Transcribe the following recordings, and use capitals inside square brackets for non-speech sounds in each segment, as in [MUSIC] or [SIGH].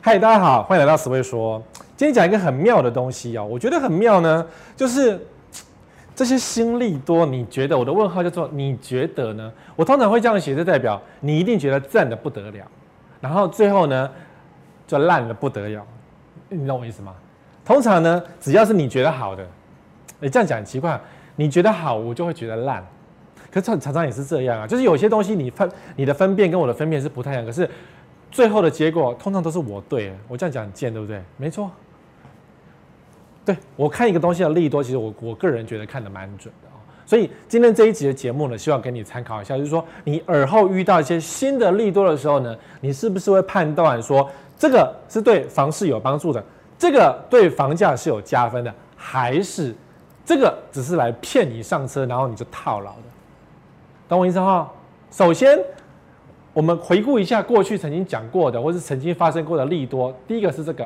嗨，大家好，欢迎来到史威说。今天讲一个很妙的东西哦，我觉得很妙呢，就是这些新力多，你觉得我的问号叫做你觉得呢？我通常会这样写，就代表你一定觉得赞的不得了，然后最后呢就烂的不得了，你懂我意思吗？通常呢，只要是你觉得好的，你这样讲很奇怪，你觉得好，我就会觉得烂。可是常常也是这样啊，就是有些东西你分你的分辨跟我的分辨是不太一样，可是最后的结果通常都是我对。我这样讲贱，对不对？没错。对，我看一个东西的利多，其实我我个人觉得看得蛮准的哦。所以今天这一集的节目呢，希望给你参考一下，就是说你耳后遇到一些新的利多的时候呢，你是不是会判断说这个是对房市有帮助的，这个对房价是有加分的，还是这个只是来骗你上车，然后你就套牢的？懂我意思哈？首先，我们回顾一下过去曾经讲过的，或是曾经发生过的利多。第一个是这个，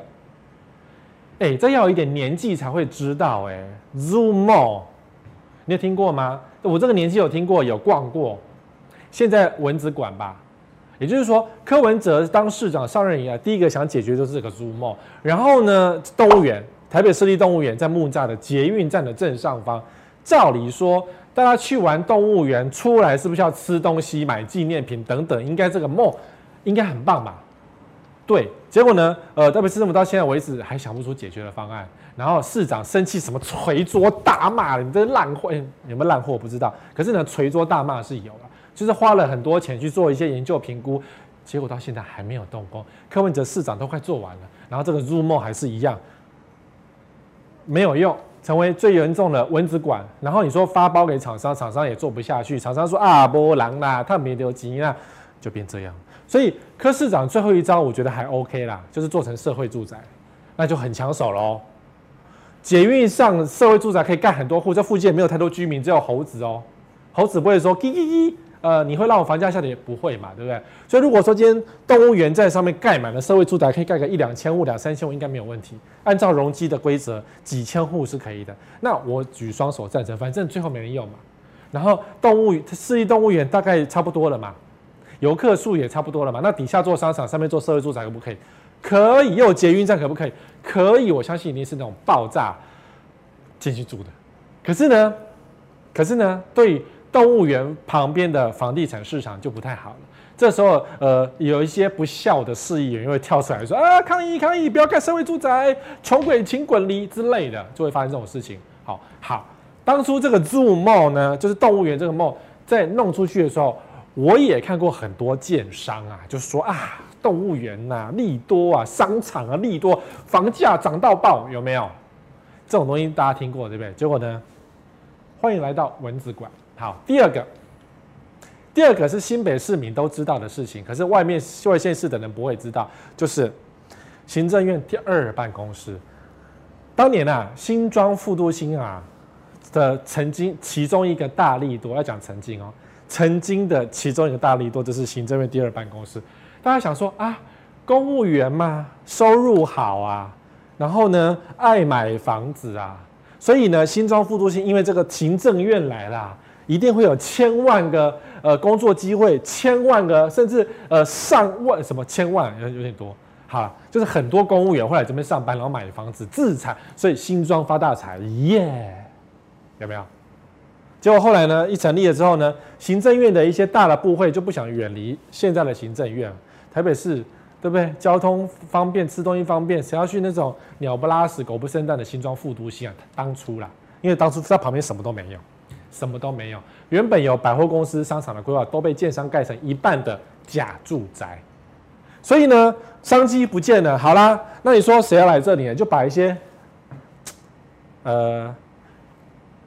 哎、欸，这要有一点年纪才会知道、欸。哎，Zoom Mall，你有听过吗？我这个年纪有听过，有逛过。现在蚊子馆吧，也就是说，柯文哲当市长上任以来，第一个想解决就是这个 Zoom Mall。然后呢，动物园，台北市立动物园在木栅的捷运站的正上方，照理说。大家去玩动物园出来，是不是要吃东西、买纪念品等等？应该这个梦应该很棒吧？对，结果呢？呃，特别是这么到现在为止还想不出解决的方案。然后市长生气，什么捶桌大骂你这烂货、欸！有没有烂货我不知道，可是呢，捶桌大骂是有了，就是花了很多钱去做一些研究评估，结果到现在还没有动工。柯文哲市长都快做完了，然后这个入梦还是一样没有用。成为最严重的蚊子馆，然后你说发包给厂商，厂商也做不下去，厂商说啊，波浪啦，他没留级啦，就变这样。所以柯市长最后一招，我觉得还 OK 啦，就是做成社会住宅，那就很抢手喽。捷运上社会住宅可以盖很多户，这附近也没有太多居民，只有猴子哦，猴子不会说叽叽叽。呃，你会让我房价下跌？不会嘛，对不对？所以如果说今天动物园在上面盖满了社会住宅，可以盖个一两千户、两三千户，应该没有问题。按照容积的规则，几千户是可以的。那我举双手赞成，反正最后没人用嘛。然后动物市立动物园大概差不多了嘛，游客数也差不多了嘛。那底下做商场，上面做社会住宅可不可以？可以。又有捷运站可不可以？可以。我相信一定是那种爆炸进去住的。可是呢，可是呢，对。动物园旁边的房地产市场就不太好了。这时候，呃，有一些不孝的市议员会跳出来说：“啊，抗议抗议，不要盖社会住宅，穷鬼请滚离之类的，就会发生这种事情。”好，好，当初这个筑梦呢，就是动物园这个梦在弄出去的时候，我也看过很多建商啊，就说啊，动物园呐、利多啊，商场啊，利多，房价涨到爆，有没有？这种东西大家听过对不对？结果呢，欢迎来到蚊子馆。好，第二个，第二个是新北市民都知道的事情，可是外面外县市的人不会知道，就是行政院第二办公室。当年啊，新庄副都心啊的曾经其中一个大力多，要讲曾经哦，曾经的其中一个大力多就是行政院第二办公室。大家想说啊，公务员嘛，收入好啊，然后呢，爱买房子啊，所以呢，新庄副都心因为这个行政院来啦。一定会有千万个呃工作机会，千万个甚至呃上万什么千万有有点多，好，就是很多公务员会来这边上班，然后买房子自产，所以新庄发大财耶有没有？结果后来呢，一成立了之后呢，行政院的一些大的部会就不想远离现在的行政院，台北市对不对？交通方便，吃东西方便，谁要去那种鸟不拉屎、狗不生蛋的新庄副都心啊？当初啦，因为当初在旁边什么都没有。什么都没有，原本有百货公司、商场的规划都被建商盖成一半的假住宅，所以呢，商机不见了。好啦，那你说谁要来这里呢？就把一些，呃，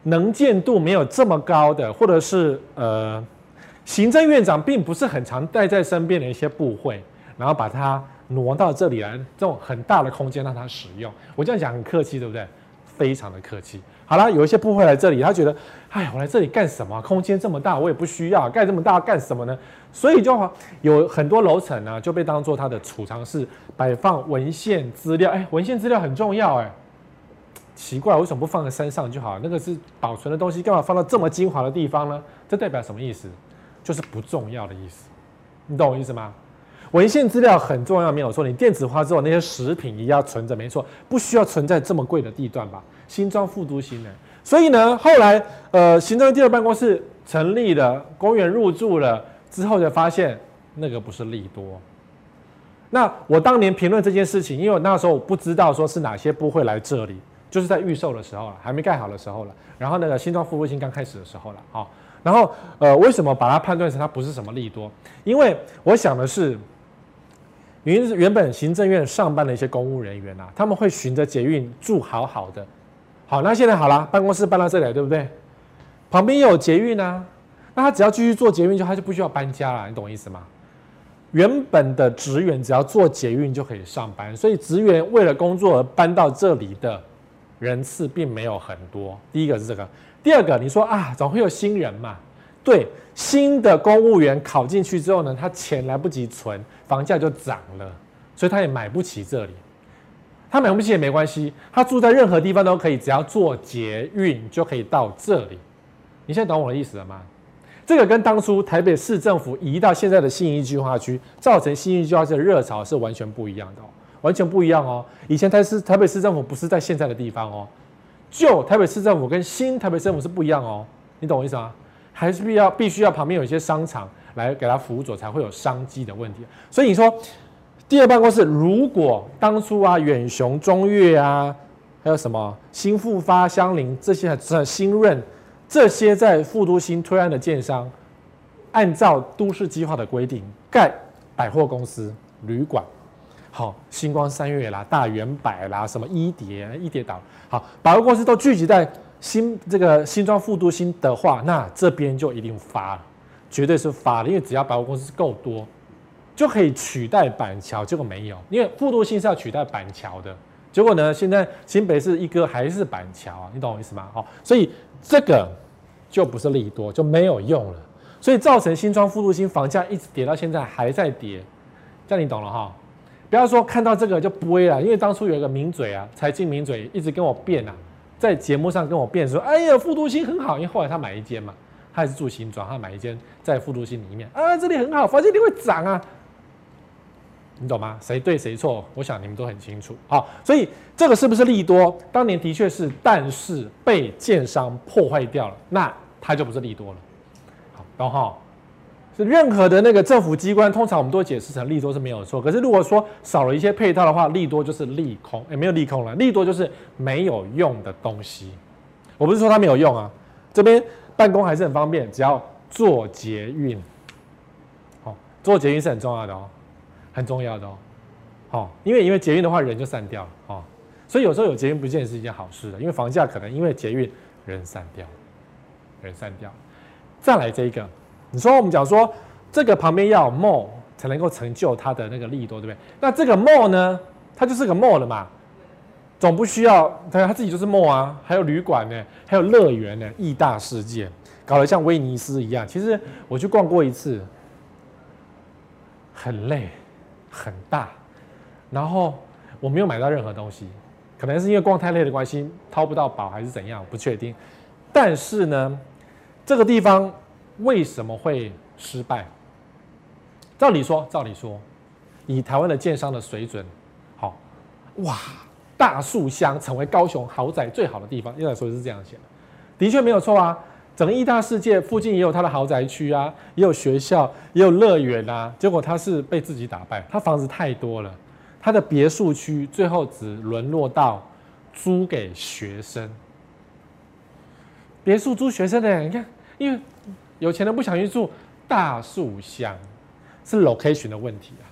能见度没有这么高的，或者是呃，行政院长并不是很常带在身边的一些部会，然后把它挪到这里来，这种很大的空间让他使用。我这样讲很客气，对不对？非常的客气。好了，有一些部会来这里，他觉得，哎，我来这里干什么？空间这么大，我也不需要盖这么大干什么呢？所以就有很多楼层呢，就被当做他的储藏室，摆放文献资料。哎，文献资料很重要，哎，奇怪，为什么不放在山上就好？那个是保存的东西，干嘛放到这么精华的地方呢？这代表什么意思？就是不重要的意思。你懂我意思吗？文献资料很重要，没有错。你电子化之后，那些食品也要存着，没错，不需要存在这么贵的地段吧？新庄副都心呢？所以呢，后来呃，行政第二办公室成立了，公务员入住了之后，才发现那个不是利多。那我当年评论这件事情，因为我那时候我不知道说是哪些部会来这里，就是在预售的时候了，还没盖好的时候了。然后那个新庄副都心刚开始的时候了，啊，然后呃，为什么把它判断成它不是什么利多？因为我想的是。原原本行政院上班的一些公务人员啊，他们会循着捷运住好好的。好，那现在好了，办公室搬到这里来，对不对？旁边有捷运啊，那他只要继续做捷运，就他就不需要搬家了，你懂我意思吗？原本的职员只要坐捷运就可以上班，所以职员为了工作而搬到这里的人次并没有很多。第一个是这个，第二个你说啊，总会有新人嘛。对，新的公务员考进去之后呢，他钱来不及存，房价就涨了，所以他也买不起这里。他买不起也没关系，他住在任何地方都可以，只要坐捷运就可以到这里。你现在懂我的意思了吗？这个跟当初台北市政府移到现在的新一计划区，造成新一计划区的热潮是完全不一样的哦，完全不一样哦。以前台市台北市政府不是在现在的地方哦，旧台北市政府跟新台北政府是不一样哦，你懂我意思吗？还是必要必须要旁边有一些商场来给他辅佐，才会有商机的问题。所以你说第二办公室，如果当初啊远雄、中越啊，还有什么新复发、相邻这些新润这些在副都心推案的建商，按照都市计划的规定盖百货公司、旅馆，好，星光三月啦、大圆百啦、什么一叠、一叠岛，好，百货公司都聚集在。新这个新庄副都心的话，那这边就一定发了，绝对是发了，因为只要百货公司够多，就可以取代板桥。结果没有，因为副都心是要取代板桥的，结果呢，现在新北市一哥还是板桥啊，你懂我意思吗？好，所以这个就不是利多，就没有用了，所以造成新庄副都心房价一直跌到现在还在跌，这样你懂了哈？不要说看到这个就不会了，因为当初有一个名嘴啊，财经名嘴一直跟我辩啊。在节目上跟我辩说：“哎呀，副都心很好，因为后来他买一间嘛，他也是住新庄，他买一间在副都心里面啊，这里很好，房价一定会涨啊，你懂吗？谁对谁错？我想你们都很清楚。好，所以这个是不是利多？当年的确是，但是被建商破坏掉了，那它就不是利多了。好，然后。是任何的那个政府机关，通常我们都解释成利多是没有错。可是如果说少了一些配套的话，利多就是利空，也、没有利空了。利多就是没有用的东西。我不是说它没有用啊，这边办公还是很方便，只要坐捷运。好，坐捷运是很重要的哦，很重要的哦。好，因为因为捷运的话人就散掉了哦，所以有时候有捷运不见得是一件好事的，因为房价可能因为捷运人散掉，人散掉。再来这一个。你说我们讲说这个旁边要有 mall 才能够成就它的那个利多，对不对？那这个 mall 呢，它就是个 mall 了嘛，总不需要它它自己就是 mall 啊，还有旅馆呢，还有乐园呢，义大世界搞得像威尼斯一样。其实我去逛过一次，很累，很大，然后我没有买到任何东西，可能是因为逛太累的关系，掏不到宝还是怎样，不确定。但是呢，这个地方。为什么会失败？照理说，照理说，以台湾的建商的水准，好哇，大树乡成为高雄豪宅最好的地方，应该说是这样写的，的确没有错啊。整个义大世界附近也有它的豪宅区啊，也有学校，也有乐园啊。结果他是被自己打败，他房子太多了，他的别墅区最后只沦落到租给学生。别墅租学生的，你看，因为。有钱人不想去住大树乡，是 location 的问题啊，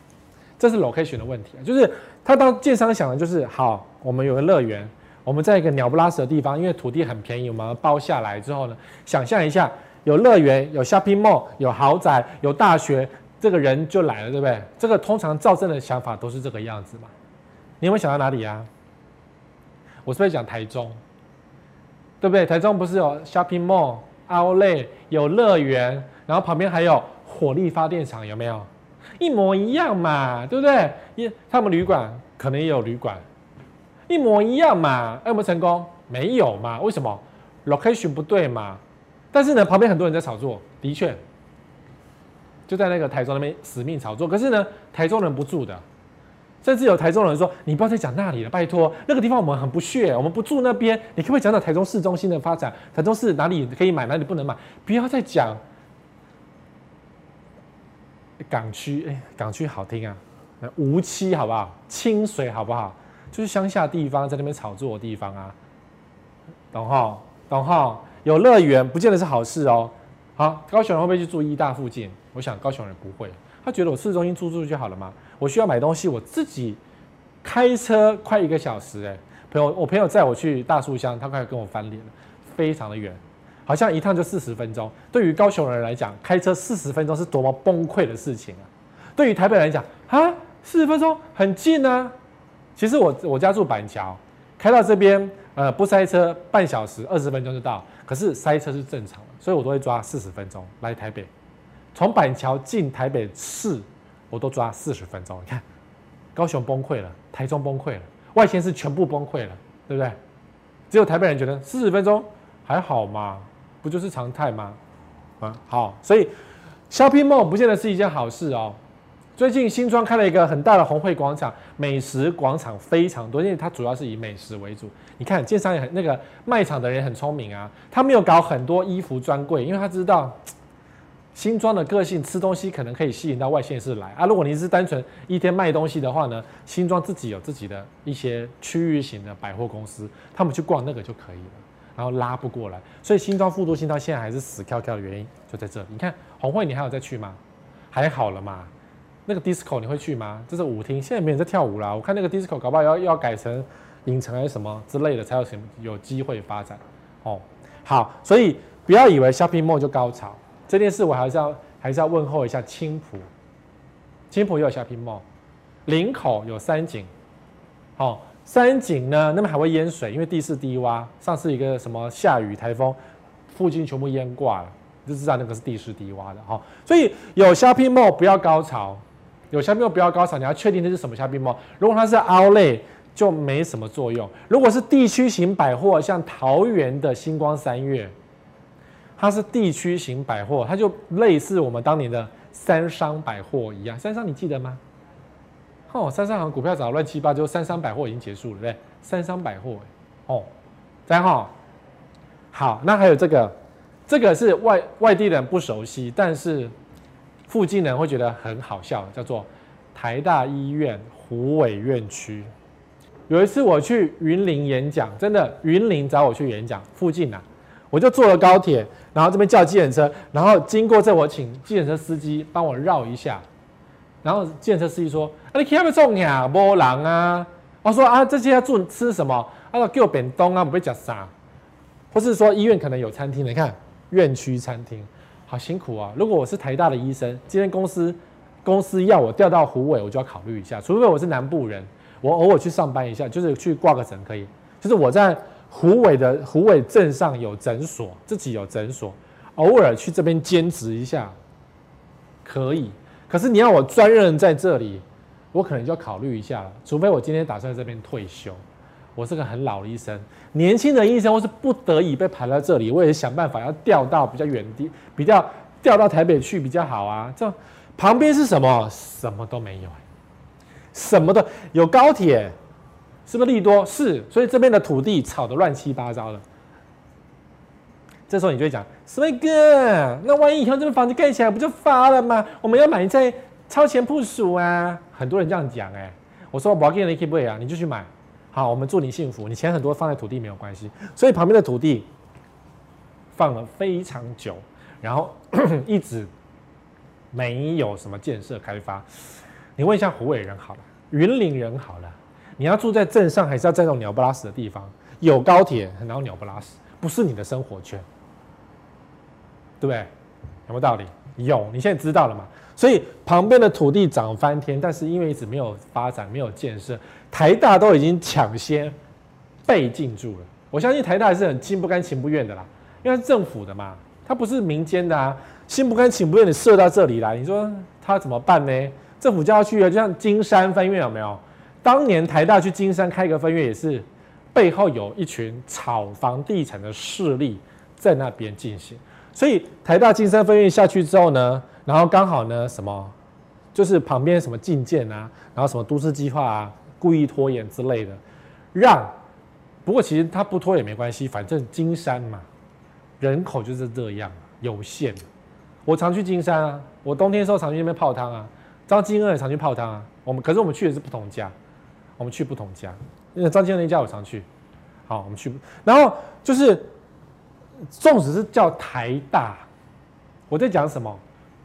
这是 location 的问题啊，就是他当建商想的就是，好，我们有个乐园，我们在一个鸟不拉屎的地方，因为土地很便宜，我们包下来之后呢，想象一下，有乐园，有 shopping mall，有豪宅，有大学，这个人就来了，对不对？这个通常造镇的想法都是这个样子嘛。你有没有想到哪里啊？我是不是讲台中？对不对？台中不是有 shopping mall？outlet 有乐园，然后旁边还有火力发电厂，有没有？一模一样嘛，对不对？一他们旅馆可能也有旅馆，一模一样嘛。有没有成功？没有嘛？为什么？location 不对嘛。但是呢，旁边很多人在炒作，的确，就在那个台中那边死命炒作。可是呢，台中人不住的，甚至有台中人说：“你不要再讲那里了，拜托，那个地方我们很不屑，我们不住那边。你可不可以讲讲台中市中心的发展？台中市哪里可以买，哪里不能买？不要再讲港区，哎，港区好听啊，无期好不好？清水好不好？就是乡下地方在那边炒作的地方啊，懂哈？懂哈？有乐园不见得是好事哦。好，高雄人会不会去住医大附近？我想高雄人不会，他觉得我市中心住住就好了嘛。我需要买东西，我自己开车快一个小时。哎，朋友，我朋友载我去大树乡，他快跟我翻脸了，非常的远，好像一趟就四十分钟。对于高雄人来讲，开车四十分钟是多么崩溃的事情啊！对于台北人来讲，啊，四十分钟很近啊。其实我我家住板桥，开到这边，呃，不塞车，半小时二十分钟就到。可是塞车是正常的，所以我都会抓四十分钟来台北。从板桥进台北市，我都抓四十分钟。你看，高雄崩溃了，台中崩溃了，外县市全部崩溃了，对不对？只有台北人觉得四十分钟还好嘛，不就是常态吗？啊，好，所以 shopping mall 不见得是一件好事哦。最近新庄开了一个很大的红会广场，美食广场非常多，因为它主要是以美食为主。你看，建商也很那个卖场的人很聪明啊，他没有搞很多衣服专柜，因为他知道新庄的个性，吃东西可能可以吸引到外县市来啊。如果你是单纯一天卖东西的话呢，新庄自己有自己的一些区域型的百货公司，他们去逛那个就可以了，然后拉不过来。所以新庄复都新到现在还是死翘翘的原因就在这。你看红会，你还有再去吗？还好了嘛。那个 disco 你会去吗？这是舞厅，现在没人在跳舞啦。我看那个 disco 搞不好要要改成影城还是什么之类的，才有什么有机会发展。哦，好，所以不要以为 shopping mall 就高潮。这件事我还是要还是要问候一下青浦，青浦也有 shopping mall，林口有三井，哦，三井呢那边还会淹水，因为地势低洼，上次一个什么下雨台风，附近全部淹挂了，就知道那个是地势低洼的哈。所以有 shopping mall 不要高潮。有 shopping mall 不要高潮，你要确定那是什么 shopping mall。如果它是 outlet，就没什么作用。如果是地区型百货，像桃园的星光三月，它是地区型百货，它就类似我们当年的三商百货一样。三商你记得吗？哦，三商好像股票涨乱七八糟，三商百货已经结束了，对不对？三商百货，哦，这样哈。好，那还有这个，这个是外外地人不熟悉，但是。附近人会觉得很好笑，叫做台大医院虎尾院区。有一次我去云林演讲，真的云林找我去演讲，附近啊，我就坐了高铁，然后这边叫计程车，然后经过这我请计程车司机帮我绕一下，然后计程车司机说：“啊，你去那边种呀，没人啊。”我说：“啊，这些要住吃什么？”他说：“给我便当啊，不会讲啥。”或是说医院可能有餐厅，你看院区餐厅。好辛苦啊！如果我是台大的医生，今天公司公司要我调到虎尾，我就要考虑一下。除非我是南部人，我偶尔去上班一下，就是去挂个诊可以。就是我在虎尾的虎尾镇上有诊所，自己有诊所，偶尔去这边兼职一下可以。可是你要我专任在这里，我可能就要考虑一下了。除非我今天打算在这边退休。我是个很老的医生，年轻的医生，我是不得已被排在这里，我也想办法要调到比较远的，比较调到台北去比较好啊。这旁边是什么？什么都没有，什么都有高铁，是不是利多？是，所以这边的土地炒得乱七八糟的。这时候你就会讲，史威哥，那万一以后这个房子盖起来不就发了吗？我们要买在超前部署啊！很多人这样讲，哎，我说我不要给你 keep 啊，你就去买。好，我们祝你幸福。你钱很多放在土地没有关系，所以旁边的土地放了非常久，然后 [CLEARS THROAT] 一直没有什么建设开发。你问一下虎尾人好了，云林人好了，你要住在镇上，还是要在那种鸟不拉屎的地方？有高铁，然后鸟不拉屎，不是你的生活圈，对不对？有没有道理？有，你现在知道了嘛？所以旁边的土地涨翻天，但是因为一直没有发展，没有建设。台大都已经抢先被进驻了，我相信台大还是很心不甘情不愿的啦，因为是政府的嘛，它不是民间的啊，心不甘情不愿的设到这里来，你说他怎么办呢？政府就要去啊，就像金山分院有没有？当年台大去金山开一个分院，也是背后有一群炒房地产的势力在那边进行，所以台大金山分院下去之后呢，然后刚好呢，什么，就是旁边什么禁建啊，然后什么都市计划啊，故意拖延之类的，让。不过其实他不拖也没关系，反正金山嘛，人口就是这样，有限。我常去金山啊，我冬天的时候常去那边泡汤啊，张金恩也常去泡汤啊。我们可是我们去的是不同家，我们去不同家，因为张金恩那家我常去。好，我们去，然后就是，纵使是叫台大，我在讲什么？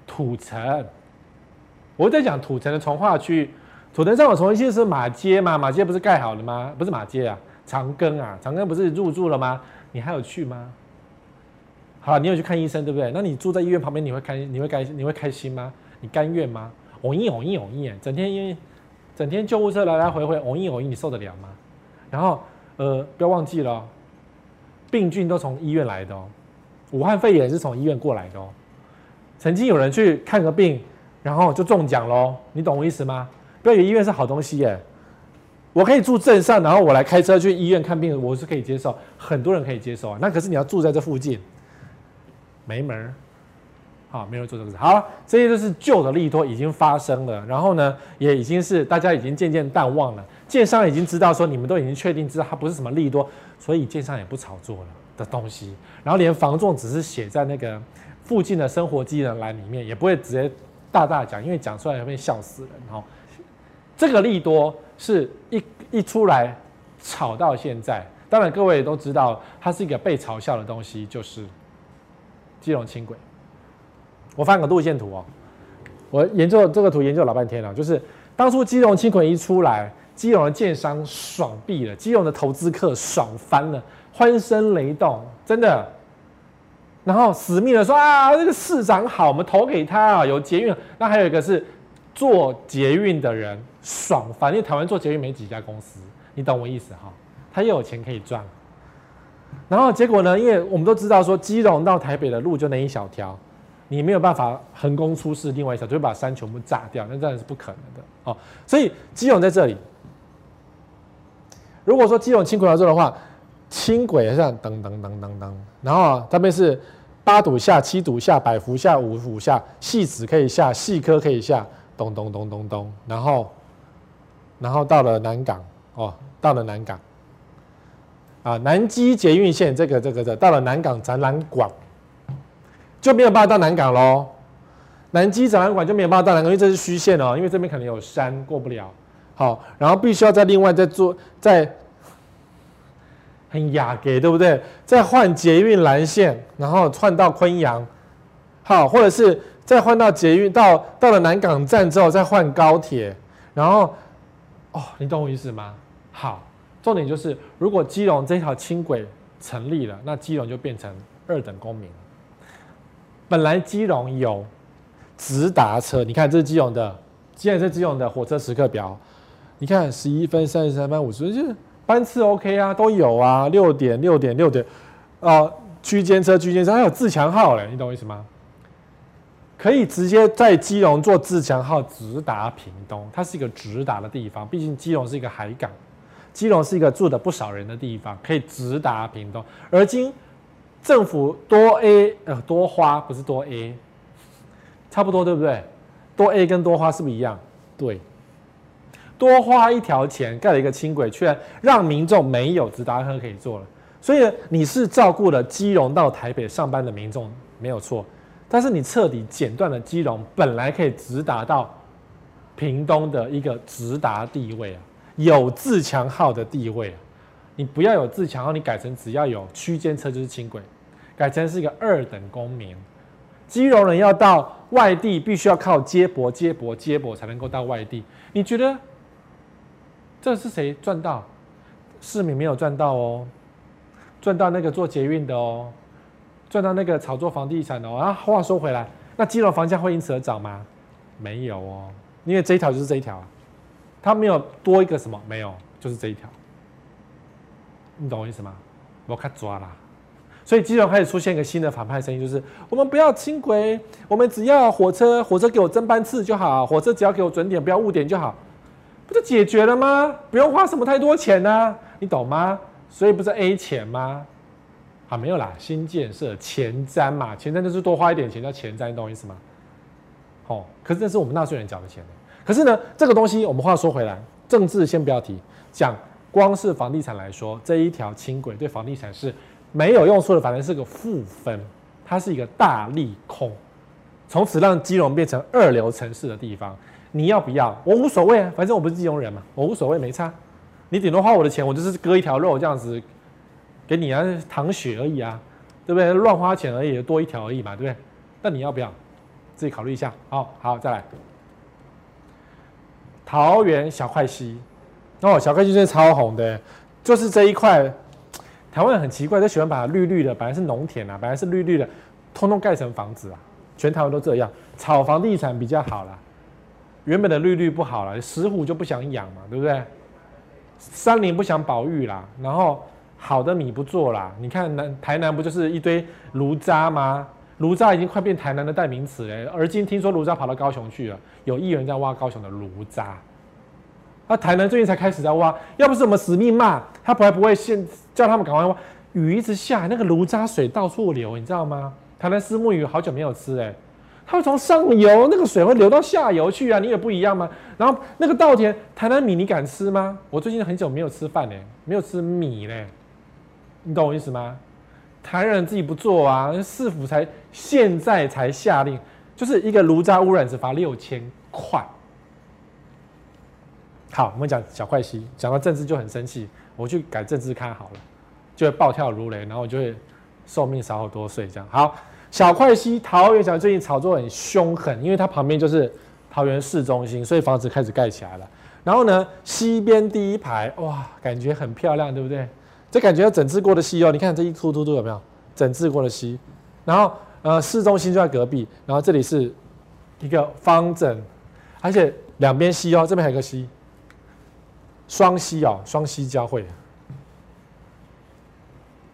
土城，我在讲土城的从化区，土城上我重新是马街嘛，马街不是盖好了吗？不是马街啊。长庚啊，长庚不是入住了吗？你还有去吗？好，你有去看医生，对不对？那你住在医院旁边，你会开你会开你会开心吗？你甘愿吗？偶一偶一偶一，整天因为整天救护车来来回回，偶一偶一，你受得了吗？然后呃，不要忘记了，病菌都从医院来的哦，武汉肺炎是从医院过来的哦。曾经有人去看个病，然后就中奖喽，你懂我意思吗？不要以为医院是好东西耶。我可以住镇上，然后我来开车去医院看病，我是可以接受，很多人可以接受啊。那可是你要住在这附近，没门儿，好，没人做这个事。好，这些都是旧的利多已经发生了，然后呢，也已经是大家已经渐渐淡忘了。建商已经知道说你们都已经确定知道它不是什么利多，所以建商也不炒作了的东西。然后连房仲只是写在那个附近的生活机能栏里面，也不会直接大大讲，因为讲出来会笑死人哈。这个利多。是一一出来炒到现在，当然各位也都知道，它是一个被嘲笑的东西，就是基隆轻轨。我翻个路线图哦，我研究这个图研究老半天了，就是当初基隆轻轨一出来，基隆的建商爽毙了，基隆的投资客爽翻了，欢声雷动，真的。然后死命的说啊，这个市长好，我们投给他啊，有捷运。那还有一个是做捷运的人。爽，反正台湾做捷运没几家公司，你懂我意思哈？他又有钱可以赚，然后结果呢？因为我们都知道说，基隆到台北的路就那一小条，你没有办法横空出世，另外一条就会把山全部炸掉，那当然是不可能的哦。所以基隆在这里，如果说基隆轻轨要做的话，轻轨像噔噔噔噔噔，然后这边是八堵下、七堵下、百福下、五堵下，汐止可以下，细科可以下，咚咚咚咚咚，然后。然后到了南港哦，到了南港，啊，南基捷运线这个这个这，到了南港展览馆，就没有办法到南港喽。南基展览馆就没有办法到南港，因为这是虚线哦，因为这边可能有山过不了。好，然后必须要再另外再做再很雅给对不对？再换捷运蓝线，然后串到昆阳，好，或者是再换到捷运到到了南港站之后再换高铁，然后。哦，你懂我意思吗？好，重点就是，如果基隆这条轻轨成立了，那基隆就变成二等公民。本来基隆有直达车，你看这是基隆的，现在是基隆的火车时刻表，你看十一分、三十三分、五十，就是班次 OK 啊，都有啊，六点、六点、六点，哦，区间车、区间车，还有自强号嘞，你懂我意思吗？可以直接在基隆坐自强号直达屏东，它是一个直达的地方。毕竟基隆是一个海港，基隆是一个住的不少人的地方，可以直达屏东。而今政府多 A 呃多花不是多 A，差不多对不对？多 A 跟多花是不是一样？对，多花一条钱盖了一个轻轨，却让民众没有直达车可以坐了。所以你是照顾了基隆到台北上班的民众，没有错。但是你彻底剪断了基隆本来可以直达到屏东的一个直达地位啊，有自强号的地位啊，你不要有自强号，你改成只要有区间车就是轻轨，改成是一个二等公民。基隆人要到外地必须要靠接驳、接驳、接驳才能够到外地。你觉得这是谁赚到？市民没有赚到哦，赚到那个做捷运的哦。赚到那个炒作房地产的啊！话说回来，那基隆房价会因此而涨吗？没有哦，因为这一条就是这一条啊，它没有多一个什么，没有，就是这一条。你懂我意思吗？我看抓啦。所以基隆开始出现一个新的反派声音，就是我们不要轻轨，我们只要火车，火车给我增班次就好，火车只要给我准点，不要误点就好，不就解决了吗？不用花什么太多钱呢、你懂吗？所以不是 A 钱吗？啊，没有啦，新建设前瞻嘛，前瞻就是多花一点钱叫前瞻，你懂我意思吗？哦，可是这是我们纳税人缴的钱。可是呢，这个东西我们话说回来，政治先不要提，讲光是房地产来说，这一条轻轨对房地产是没有用处的，反正是个负分，它是一个大利空，从此让基隆变成二流城市的地方。你要不要？我无所谓啊，反正我不是金融人嘛，我无所谓，没差。你顶多花我的钱，我就是割一条肉这样子给你啊，淌血而已啊，对不对？乱花钱而已，多一条而已嘛，对不对？那你要不要？自己考虑一下。好，好，再来。桃园小块溪，哦，小块溪真的超红的，就是这一块。台湾很奇怪，都喜欢把它绿绿的，本来是农田啊，本来是绿绿的，通通盖成房子啊。全台湾都这样，炒房地产比较好啦。原本的绿绿不好了，石虎就不想养嘛，对不对？山林不想保育啦，然后好的米不做啦。你看南台南不就是一堆炉渣吗？炉渣已经快变台南的代名词了。而今听说炉渣跑到高雄去了，有议员在挖高雄的炉渣。那台南最近才开始在挖，要不是我们死命骂，他不还不会现叫他们赶快挖。雨一直下，那个炉渣水到处流，你知道吗？台南虱目鱼好久没有吃哎。它会从上游那个水会流到下游去啊，你也不一样吗？然后那个稻田台南米你敢吃吗？我最近很久没有吃饭呢，没有吃米嘞，你懂我意思吗？台南人自己不做啊，市府才现在才下令，就是一个炉渣污染只罚六千块。好，我们讲小块西，讲到政治就很生气，我去改政治看好了，就会暴跳如雷，然后我就会寿命少好多岁这样。好。小块西，桃园小最近炒作很凶狠，因为它旁边就是桃园市中心，所以房子开始盖起来了。然后呢，西边第一排，哇，感觉很漂亮，对不对？这感觉要整治过的溪哦，你看这一凸凸凸有没有？整治过的溪。然后呃，市中心就在隔壁，然后这里是一个方正，而且两边溪哦，这边还有个溪，双溪哦，双溪交汇，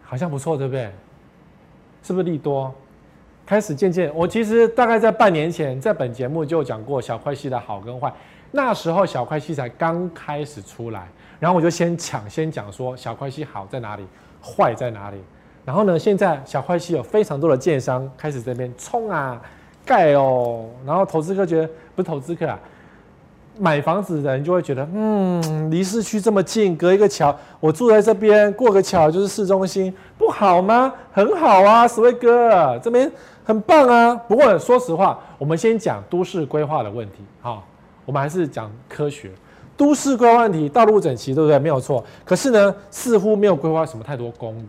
好像不错，对不对？是不是利多？开始渐渐，我其实大概在半年前，在本节目就讲过小块溪的好跟坏。那时候小块西才刚开始出来，然后我就先抢先讲说小块西好在哪里，坏在哪里。然后呢，现在小块西有非常多的建商开始这边冲啊盖哦，然后投资客觉得不是投资客啊。买房子的人就会觉得，嗯，离市区这么近，隔一个桥，我住在这边，过个桥就是市中心，不好吗？很好啊，史威哥这边很棒啊。不过说实话，我们先讲都市规划的问题，好，我们还是讲科学。都市规划问题，道路整齐，对不对？没有错。可是呢，似乎没有规划什么太多公园，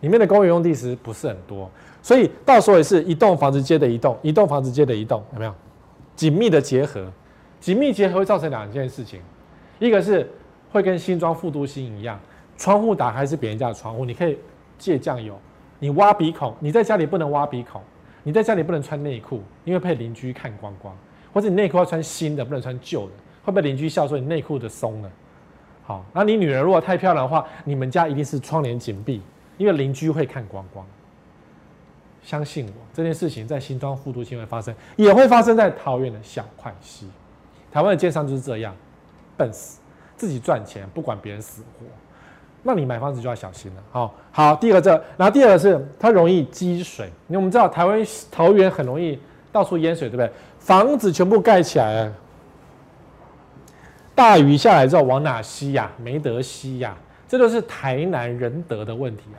里面的公园用地其实不是很多，所以到时候也是一栋房子接着一栋，一栋房子接着一栋，有没有？紧密的结合。紧密结合会造成两件事情，一个是会跟新庄副都心一样，窗户打开是别人家的窗户，你可以借酱油，你挖鼻孔，你在家里不能挖鼻孔，你在家里不能穿内裤，因为被邻居看光光，或者你内裤要穿新的，不能穿旧的，会被邻居笑说你内裤的松了。好，那你女人如果太漂亮的话，你们家一定是窗帘紧闭，因为邻居会看光光。相信我，这件事情在新庄副都心会发生，也会发生在桃园的小块溪。台湾的建商就是这样，笨死，自己赚钱不管别人死活，那你买房子就要小心了。好，好，第二个这，然后第二个是它容易积水，因为我们知道台湾桃园很容易到处淹水，对不对？房子全部盖起来了，大雨下来之后往哪吸呀？没得吸呀，这就是台南仁德的问题啊。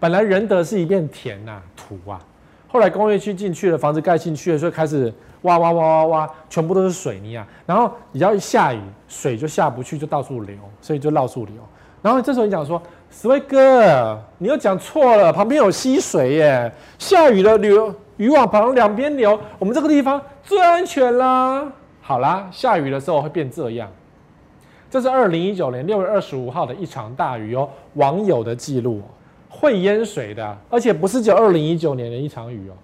本来仁德是一片田呐、啊，土啊。后来工业区进去了，房子盖进去了，所以开始挖挖挖挖挖，全部都是水泥啊。然后只要一下雨，水就下不去，就到处流，所以就到处流。然后这时候你讲说，史威哥，你又讲错了，旁边有溪水耶，下雨了流，雨往旁两边流，我们这个地方最安全啦。好啦，下雨的时候会变这样。这是二零一九年六月二十五号的一场大雨哦，网友的记录。会淹水的，而且不是只有二零一九年的一场雨哦。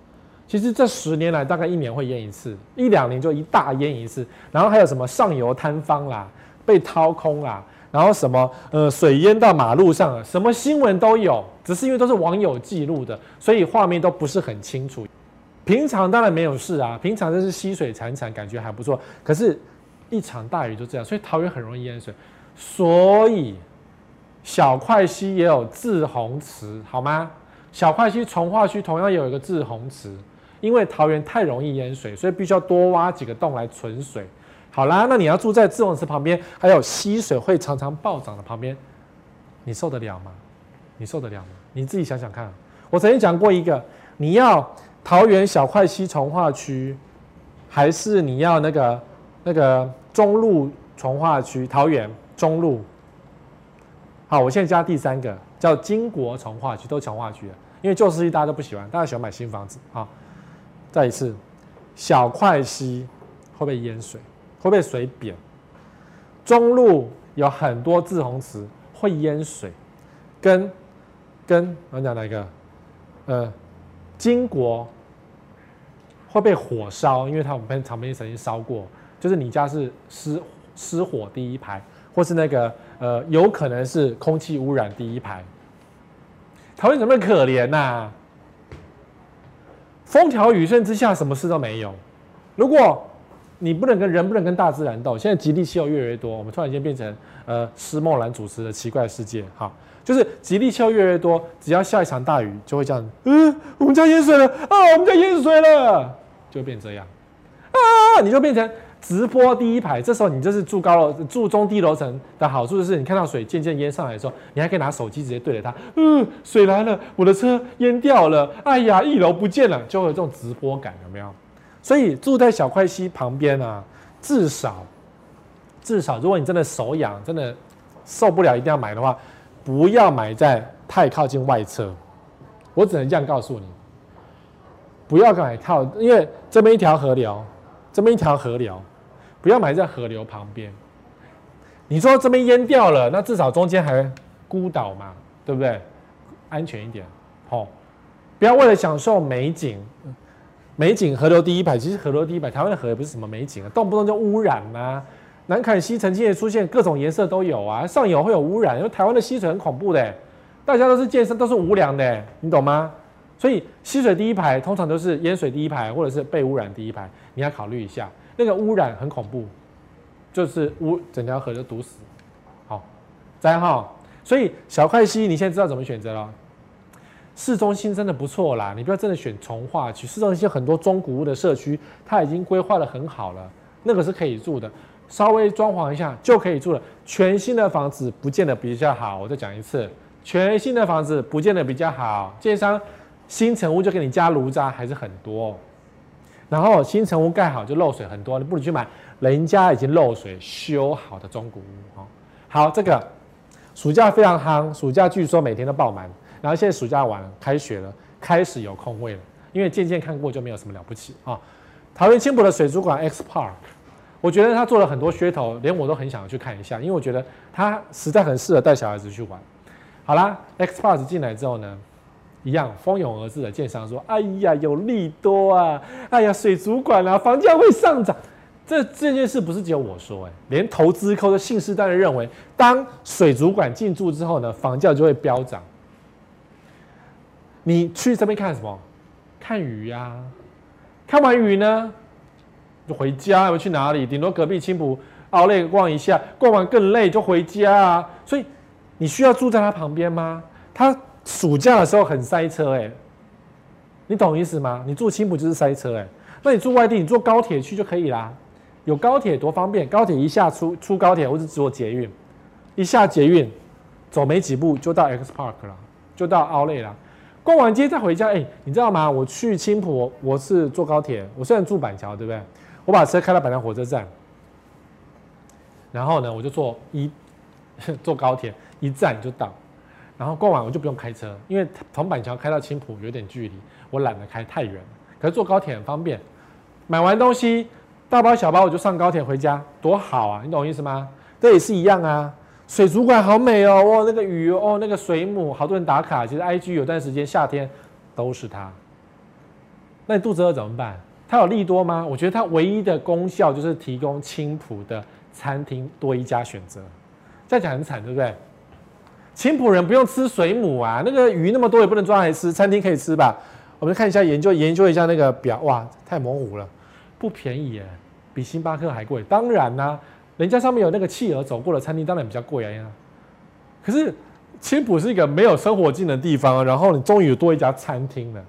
其实这十年来，大概一年会淹一次，一两年就一大淹一次。然后还有什么上游坍方啦，被掏空啦，然后什么呃水淹到马路上，什么新闻都有。只是因为都是网友记录的，所以画面都不是很清楚。平常当然没有事啊，平常就是溪水潺潺，感觉还不错。可是，一场大雨就这样，所以桃园很容易淹水。所以。小块溪也有滞洪池，好吗？小块溪从化区同样有一个滞洪池，因为桃园太容易淹水，所以必须要多挖几个洞来存水。好啦，那你要住在自洪池旁边，还有溪水会常常暴涨的旁边，你受得了吗？你受得了吗？你自己想想看。我曾经讲过一个，你要桃园小块溪重划区，还是你要那个那个中路重划区？桃园中路。好，我现在加第三个，叫金国重划区，都重划区了，因为旧市区大家都不喜欢，大家喜欢买新房子。啊，再一次，小块溪会不会淹水？会不会水扁？中路有很多滞洪池会淹水，跟跟我讲哪一个？呃，金国会被火烧，因为它我们旁边曾经烧过，就是你家是失失火第一排，或是那个呃有可能是空气污染第一排。桃园怎么可怜呐、啊？风调雨顺之下，什么事都没有。如果你不能跟人不能跟大自然斗。现在极地气候越来越多，我们突然间变成呃施梦兰主持的奇怪世界，哈，就是吉利气候越来越多，只要下一场大雨就会这样，嗯，我们家淹水了啊，我们家淹水了，就变这样，啊，你就变成直播第一排。这时候你就是住高楼、住中低楼层的好处就是，你看到水渐渐淹上来的时候，你还可以拿手机直接对着它，嗯，水来了，我的车淹掉了，哎呀，一楼不见了，就会有这种直播感，有没有？所以住在小块溪旁边啊，至少至少，如果你真的手痒，真的受不了，一定要买的话，不要买在太靠近外侧。我只能这样告诉你，不要买套，因为这边一条河流，这边一条河流，不要买在河流旁边。你说这边淹掉了，那至少中间还孤岛嘛，对不对？安全一点，好，不要为了享受美景。美景河流第一排，其实河流第一排，台湾的河也不是什么美景啊，动不动就污染啊。南崁溪曾经也出现各种颜色都有啊，上游会有污染，因为台湾的溪水很恐怖的、大家都是健身，都是无良的、你懂吗？所以溪水第一排通常都是淹水第一排，或者是被污染第一排，你要考虑一下，那个污染很恐怖，就是污整条河就堵死。好，再好，所以小块溪你现在知道怎么选择了。市中心真的不错啦，你不要真的选重划区。市中心很多中古屋的社区，它已经规划得很好了，那个是可以住的，稍微装潢一下就可以住了。全新的房子不见得比较好，我再讲一次，全新的房子不见得比较好。建商新成屋就给你加炉渣还是很多，然后新成屋盖好就漏水很多，你不如去买人家已经漏水修好的中古屋。好，这个暑假非常夯，暑假据说每天都爆满。然后现在暑假完了，开学了，开始有空位了。因为渐渐看过就没有什么了不起啊。桃园青埔的水族馆 X Park，我觉得他做了很多噱头，连我都很想去看一下，因为我觉得他实在很适合带小孩子去玩。好啦，X Park 进来之后呢，一样蜂拥而至的建商说：“哎呀，有利多啊！哎呀，水族馆啊，房价会上涨。”这这件事不是只有我说，哎，连投资客都信誓旦旦认为，当水族馆进驻之后呢，房价就会飙涨。你去这边看什么？看鱼呀、啊。看完鱼呢，回家。要去哪里？顶多隔壁青埔奥累逛一下，逛完更累就回家啊。所以你需要住在他旁边吗？他暑假的时候很塞车哎、你懂意思吗？你住青埔就是塞车哎、那你住外地，你坐高铁去就可以啦。有高铁多方便，高铁一下出出高铁或者坐捷运，一下捷运走没几步就到 X Park 了，就到奥莱了。逛完街再回家，哎、你知道吗？我去青埔，我是坐高铁。我虽然住板桥，对不对？我把车开到板桥火车站，然后呢，我就坐一 [LAUGHS] 坐高铁，一站就到。然后逛完我就不用开车，因为从板桥开到青埔有点距离，我懒得开太远。可是坐高铁很方便，买完东西大包小包我就上高铁回家，多好啊！你懂我意思吗？这也是一样啊。水族馆好美哦，哇，那个鱼哦，那个水母，好多人打卡。其实 IG 有段时间夏天都是它。那你肚子饿怎么办？它有利多吗？我觉得它唯一的功效就是提供青埔的餐厅多一家选择。这样讲很惨，对不对？青埔人不用吃水母啊，那个鱼那么多也不能抓来吃，餐厅可以吃吧？我们看一下研究研究一下那个表，哇，太模糊了，不便宜耶，比星巴克还贵。当然啦、人家上面有那个企鹅走过的餐厅，当然比较贵啊。可是青埔是一个没有生活机能的地方，然后你终于有多一家餐厅了，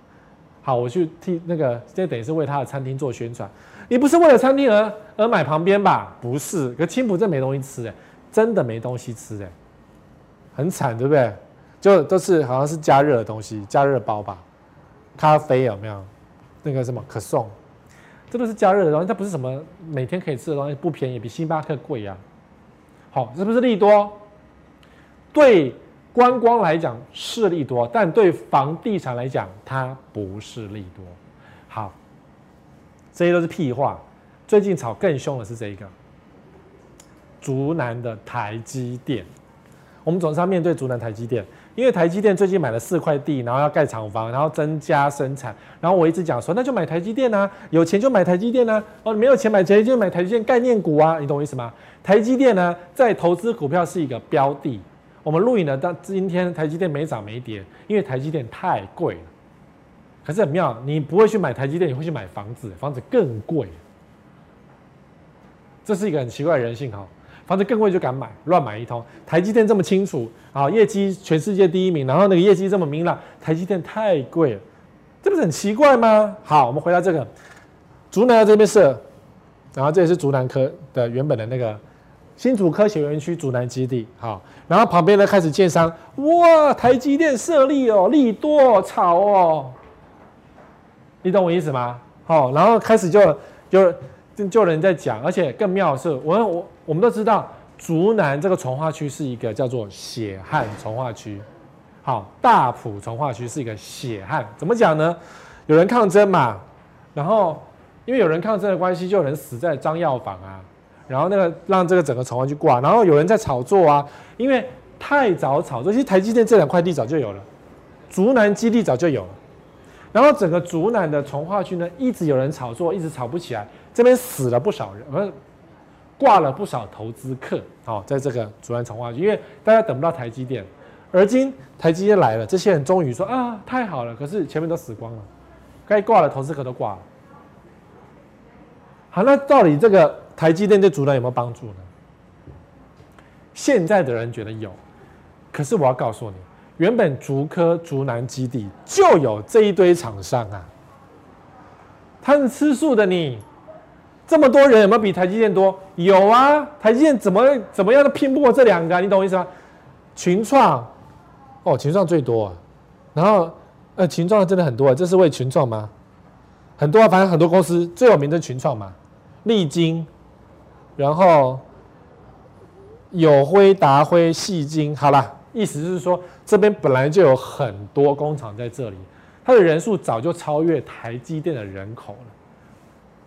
好，我去替那个，这等于是为他的餐厅做宣传。你不是为了餐厅而而买旁边吧？不是，可青浦这没东西吃哎，真的没东西吃哎，很惨，对不对？就都是好像是加热的东西，加热包吧，咖啡有没有？那个什么可颂，这都是加热的东西，它不是什么每天可以吃的东西，不便宜，比星巴克贵呀。好，是不是利多？对。观光来讲是利多，但对房地产来讲，它不是利多。好，这些都是屁话。最近炒更凶的是这个，竹南的台积电。我们总是要面对竹南台积电，因为台积电最近买了四块地，然后要盖厂房，然后增加生产。然后我一直讲说，那就买台积电啊，有钱就买台积电啊。哦，没有钱买台积电，就买台积电概念股啊，你懂我意思吗？台积电呢，在投资股票是一个标的。我们录影呢，到今天台积电没涨没跌，因为台积电太贵了。可是很妙，你不会去买台积电，你会去买房子，房子更贵。这是一个很奇怪的人性哈，房子更贵就敢买，乱买一通。台积电这么清楚啊，业绩全世界第一名，然后那个业绩这么明朗，台积电太贵了，这不是很奇怪吗？好，我们回到这个竹南这边是，然后这也是竹南科的原本的那个。新竹科学园区竹南基地，好，然后旁边呢开始建商，哇，台积电设立哦，利多炒哦，你懂我意思吗？好，然后开始就就就有人在讲，而且更妙的是，我我我们都知道，竹南这个重划区是一个叫做血汗重划区，好，大埔重划区是一个血汗，怎么讲呢？有人抗争嘛，然后因为有人抗争的关系，就有人死在张药房啊。然后那个让这个整个重化区挂，然后有人在炒作啊，因为太早炒作，其实台积电这两块地早就有了，竹南基地早就有了，然后整个竹南的重化区呢，一直有人炒作，一直炒不起来，这边死了不少人，不是挂了不少投资客，哦，在这个竹南重划区，因为大家等不到台积电，而今台积电来了，这些人终于说啊，太好了，可是前面都死光了，该挂的投资客都挂了，好，那到底这个？台积电对竹南有没有帮助呢？现在的人觉得有，可是我要告诉你，原本竹科竹南基地就有这一堆厂商啊，他是吃素的你，这么多人有没有比台积电多？有啊，台积电怎么怎么样都拼不过这两个，你懂我意思吗？群创，哦，群创最多啊，然后呃，群创真的很多啊，这是为群创吗？很多啊，反正很多公司最有名的群创嘛，力晶。然后有辉、达辉、矽晶，好了，意思是说这边本来就有很多工厂在这里，它的人数早就超越台积电的人口了，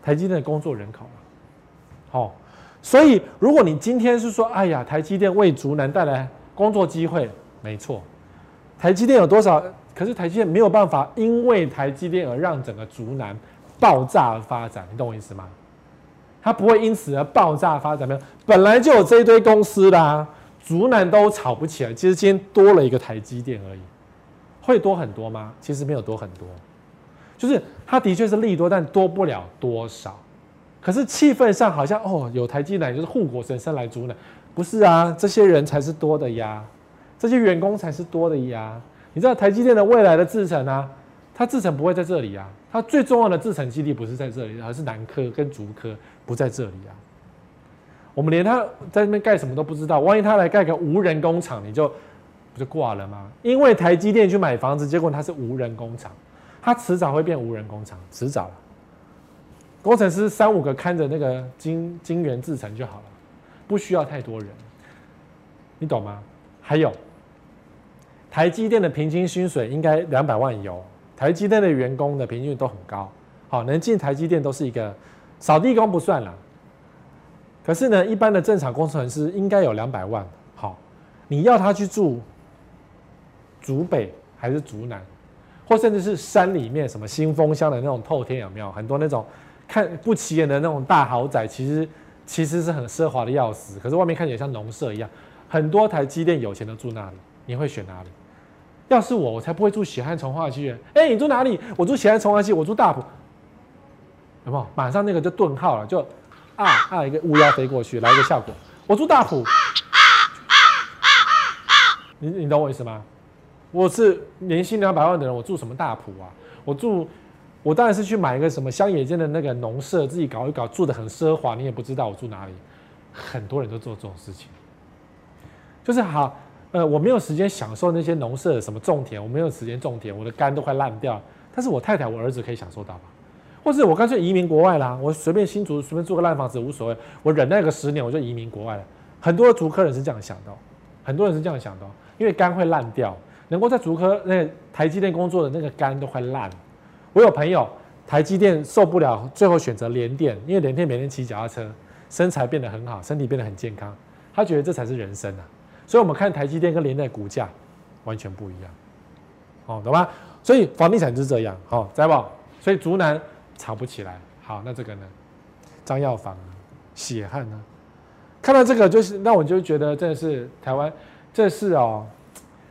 台积电的工作人口了。好，所以如果你今天是说，哎呀，台积电为竹南带来工作机会，没错，台积电有多少？可是台积电没有办法因为台积电而让整个竹南爆炸而发展，你懂我意思吗？它不会因此而爆炸发展，没有，本来就有这一堆公司啦，竹南都炒不起来。其实今天多了一个台积电而已，会多很多吗？其实没有多很多，就是它的确是利多，但多不了多少。可是气氛上好像哦，有台积电就是护国神山来竹南，不是啊？这些人才是多的呀，这些员工才是多的呀。你知道台积电的未来的制程啊？它制程不会在这里啊，它最重要的制程基地不是在这里，而是南科跟竹科。不在这里啊！我们连他在那边盖什么都不知道，万一他来盖个无人工厂，你就不就挂了吗？因为台积电去买房子，结果它是无人工厂，它迟早会变无人工厂，迟早了。工程师三五个看着那个晶晶圆制程就好了，不需要太多人，你懂吗？还有，台积电的平均薪水应该两百万有，台积电的员工的平均都很高，好，能进台积电都是一个。扫地工不算了，可是呢，一般的正常工程师应该有两百万。好，你要他去住竹北还是竹南，或甚至是山里面什么新丰乡的那种透天有没有？很多那种看不起眼的那种大豪宅，其实其实是很奢华的要死，可是外面看起来像农舍一样。很多台积电有钱的住那里，你会选哪里？要是我，我才不会住血汗重化区。哎、欸，你住哪里？我住血汗重化区，我住大埔。有没有？马上那个就顿号了，就啊啊一个乌鸦飞过去，来一个效果。我住大埔，你你懂我意思吗？我是年薪两百万的人，我住什么大埔啊？我住我当然是去买一个什么乡野间的那个农舍，自己搞一搞，住得很奢华，你也不知道我住哪里。很多人都做这种事情，就是好，呃，我没有时间享受那些农舍什么种田，我没有时间种田，我的肝都快烂掉。但是我太太、我儿子可以享受到吧？或是我干脆移民国外啦，我随便新竹随便租个烂房子无所谓，我忍耐个十年我就移民国外了。很多竹科人是这样想的，很多人是这样想的，因为肝会烂掉，能够在竹科那台积电工作的那个肝都快烂。我有朋友，台积电受不了，最后选择联电，因为联电每天骑脚踏车，身材变得很好，身体变得很健康，他觉得这才是人生啊。所以，我们看台积电跟联电股价完全不一样，哦，懂吗？所以房地产就是这样，好，知道不？所以竹南炒不起来，好，那这个呢？张药房血汗呢？看到这个就是，那我就觉得这是台湾，这是哦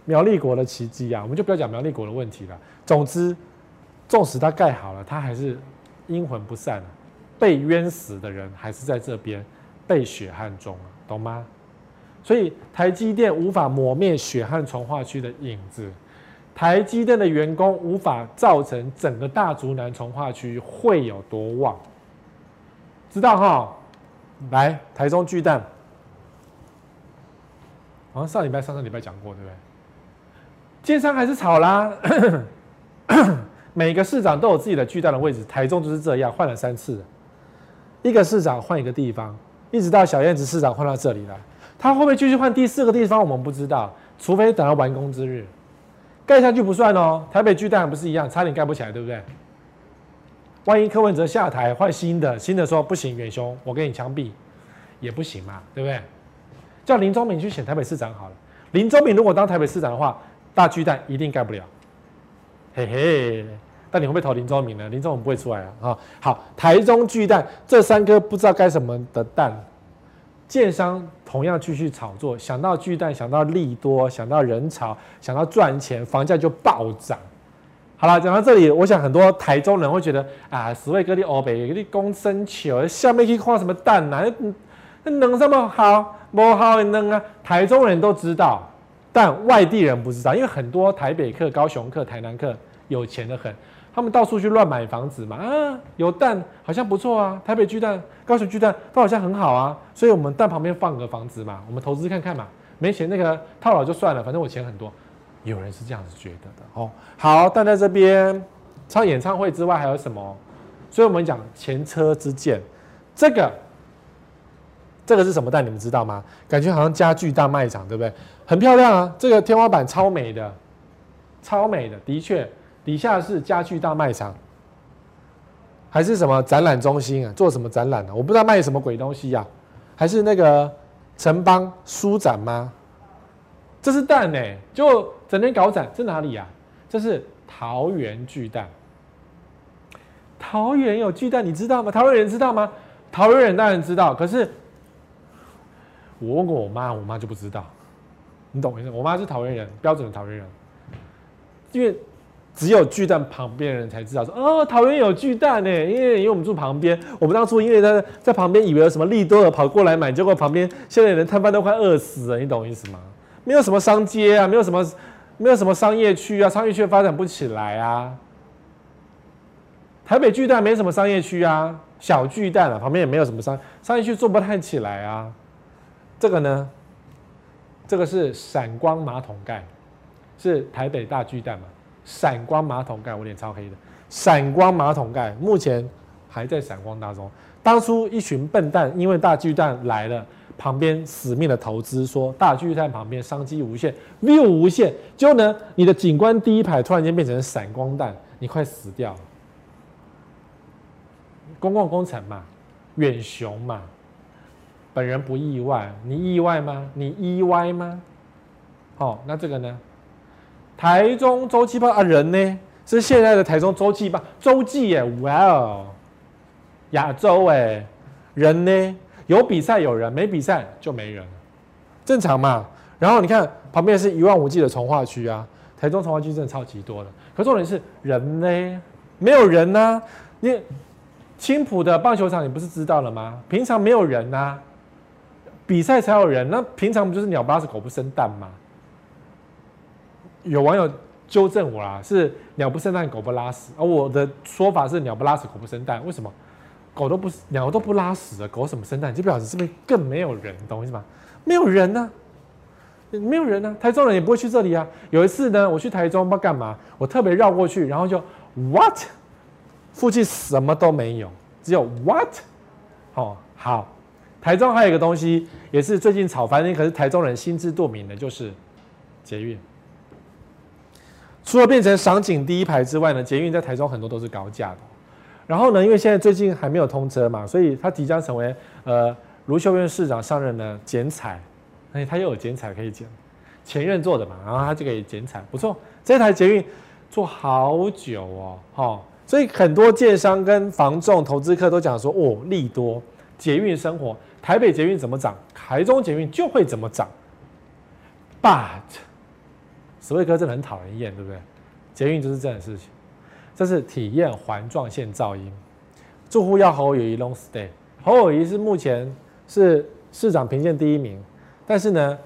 苗栗国的奇迹啊。我们就不要讲苗栗国的问题了。总之。纵使它盖好了，它还是阴魂不散，被冤死的人还是在这边被血汗中，懂吗？所以台积电无法抹灭血汗重划区的影子，台积电的员工无法造成整个大竹南重划区会有多旺，知道哈？来，台中巨蛋，好像上礼拜、上上礼拜讲过，对不对？建商还是炒啦。每个市长都有自己的巨蛋的位置，台中就是这样，换了三次，一个市长换一个地方，一直到小燕子市长换到这里来，他会不会继续换第四个地方？我们不知道，除非等到完工之日，盖下去不算哦。台北巨蛋不是一样，差点盖不起来，对不对？万一柯文哲下台换新的，新的说不行，远雄，我给你枪毙，也不行嘛，对不对？叫林宗明去选台北市长好了。林宗明如果当台北市长的话，大巨蛋一定盖不了。嘿嘿，但你会不会投林宗明呢？林宗明不会出来啊！啊，好，台中巨蛋这三颗不知道该什么的蛋，建商同样继续炒作，想到巨蛋，想到利多，想到人潮，想到赚钱，房价就暴涨。好了，讲到这里，我想很多台中人会觉得啊，十位哥你欧北，你公生球，下面去画什么蛋啊？那能这么好？不好能啊！台中人都知道。但外地人不知道，因为很多台北客、高雄客、台南客有钱的很，他们到处去乱买房子嘛。啊，有蛋好像不错啊，台北巨蛋、高雄巨蛋都好像很好啊，所以我们蛋旁边放个房子嘛，我们投资看看嘛。没钱那个套牢就算了，反正我钱很多。有人是这样子觉得的哦。好，但在这边唱演唱会之外还有什么？所以我们讲前车之鉴，这个。这个是什么蛋？你们知道吗？感觉好像家具大卖场，对不对？很漂亮啊，这个天花板超美的，超美的，的确，底下是家具大卖场，还是什么展览中心啊？做什么展览呢、啊？我不知道卖什么鬼东西呀、啊？还是那个城邦书展吗？这是蛋呢、就整天搞展，这哪里呀、啊？这是桃园巨蛋。桃园有巨蛋，你知道吗？桃园人知道吗？桃园人当然知道，可是。我问过我妈，我妈就不知道，你懂意思？我妈是桃园人，标准的桃园人，因为只有巨蛋旁边的人才知道说，哦，桃园有巨蛋呢，因为因为我们住旁边，我们当初因为在在旁边以为有什么利多尔跑过来买，结果旁边现在人摊贩都快饿死了，你懂我意思吗？没有什么商街啊，没有什么没有什么商业区啊，商业区发展不起来啊。台北巨蛋没什么商业区啊，小巨蛋啊，旁边也没有什么商商业区做不太起来啊。这个呢，这个是闪光马桶盖，是台北大巨蛋嘛？闪光马桶盖，我脸超黑的。闪光马桶盖目前还在闪光当中。当初一群笨蛋因为大巨蛋来了，旁边死命的投资，说大巨蛋旁边商机无限，view 无限。结果呢，你的景观第一排突然间变成闪光弹，你快死掉了。公共工程嘛，远雄嘛。本人不意外，你意外吗？你意外吗？好、那这个呢？台中洲际棒啊，人呢？是现在的台中洲际棒，周记耶，哇哦，亚洲哎，人呢？有比赛有人，没比赛就没人，正常嘛。然后你看旁边是一望无际的从化区啊，台中从化区真的超级多的。可重点是人呢？没有人呐、啊。你青埔的棒球场你不是知道了吗？平常没有人呐、啊。比赛才有人，那平常不就是鸟不拉屎狗不生蛋吗？有网友纠正我啦，是鸟不生蛋，狗不拉屎。而我的说法是鸟不拉屎，狗不生蛋。为什么？狗都不鸟都不拉屎了，狗什么生蛋？就表示这边更没有人，懂我意思吗？没有人呢、啊，没有人呢、台中人也不会去这里啊。有一次呢，我去台中不知道干嘛，我特别绕过去，然后就 what，附近什么都没有，只有 what。哦，好。台中还有一个东西，也是最近炒翻天，可是台中人心知肚明的，就是捷运。除了变成赏景第一排之外呢，捷运在台中很多都是高架的。然后呢，因为现在最近还没有通车嘛，所以他即将成为呃卢秀燕市长上任的剪彩，哎，他又有剪彩可以剪，前任做的嘛，然后他就可以剪彩，不错。这台捷运做好久哦，哈，所以很多建商跟房仲、投资客都讲说，哦，利多捷运生活，台北捷运怎么涨，台中捷运就会怎么涨。But，史威哥真的很讨人厌，对不对？捷运就是这样的事情。这是体验环状线噪音，住户要侯友谊 long stay。侯友谊是目前是市长评鉴第一名，但是呢，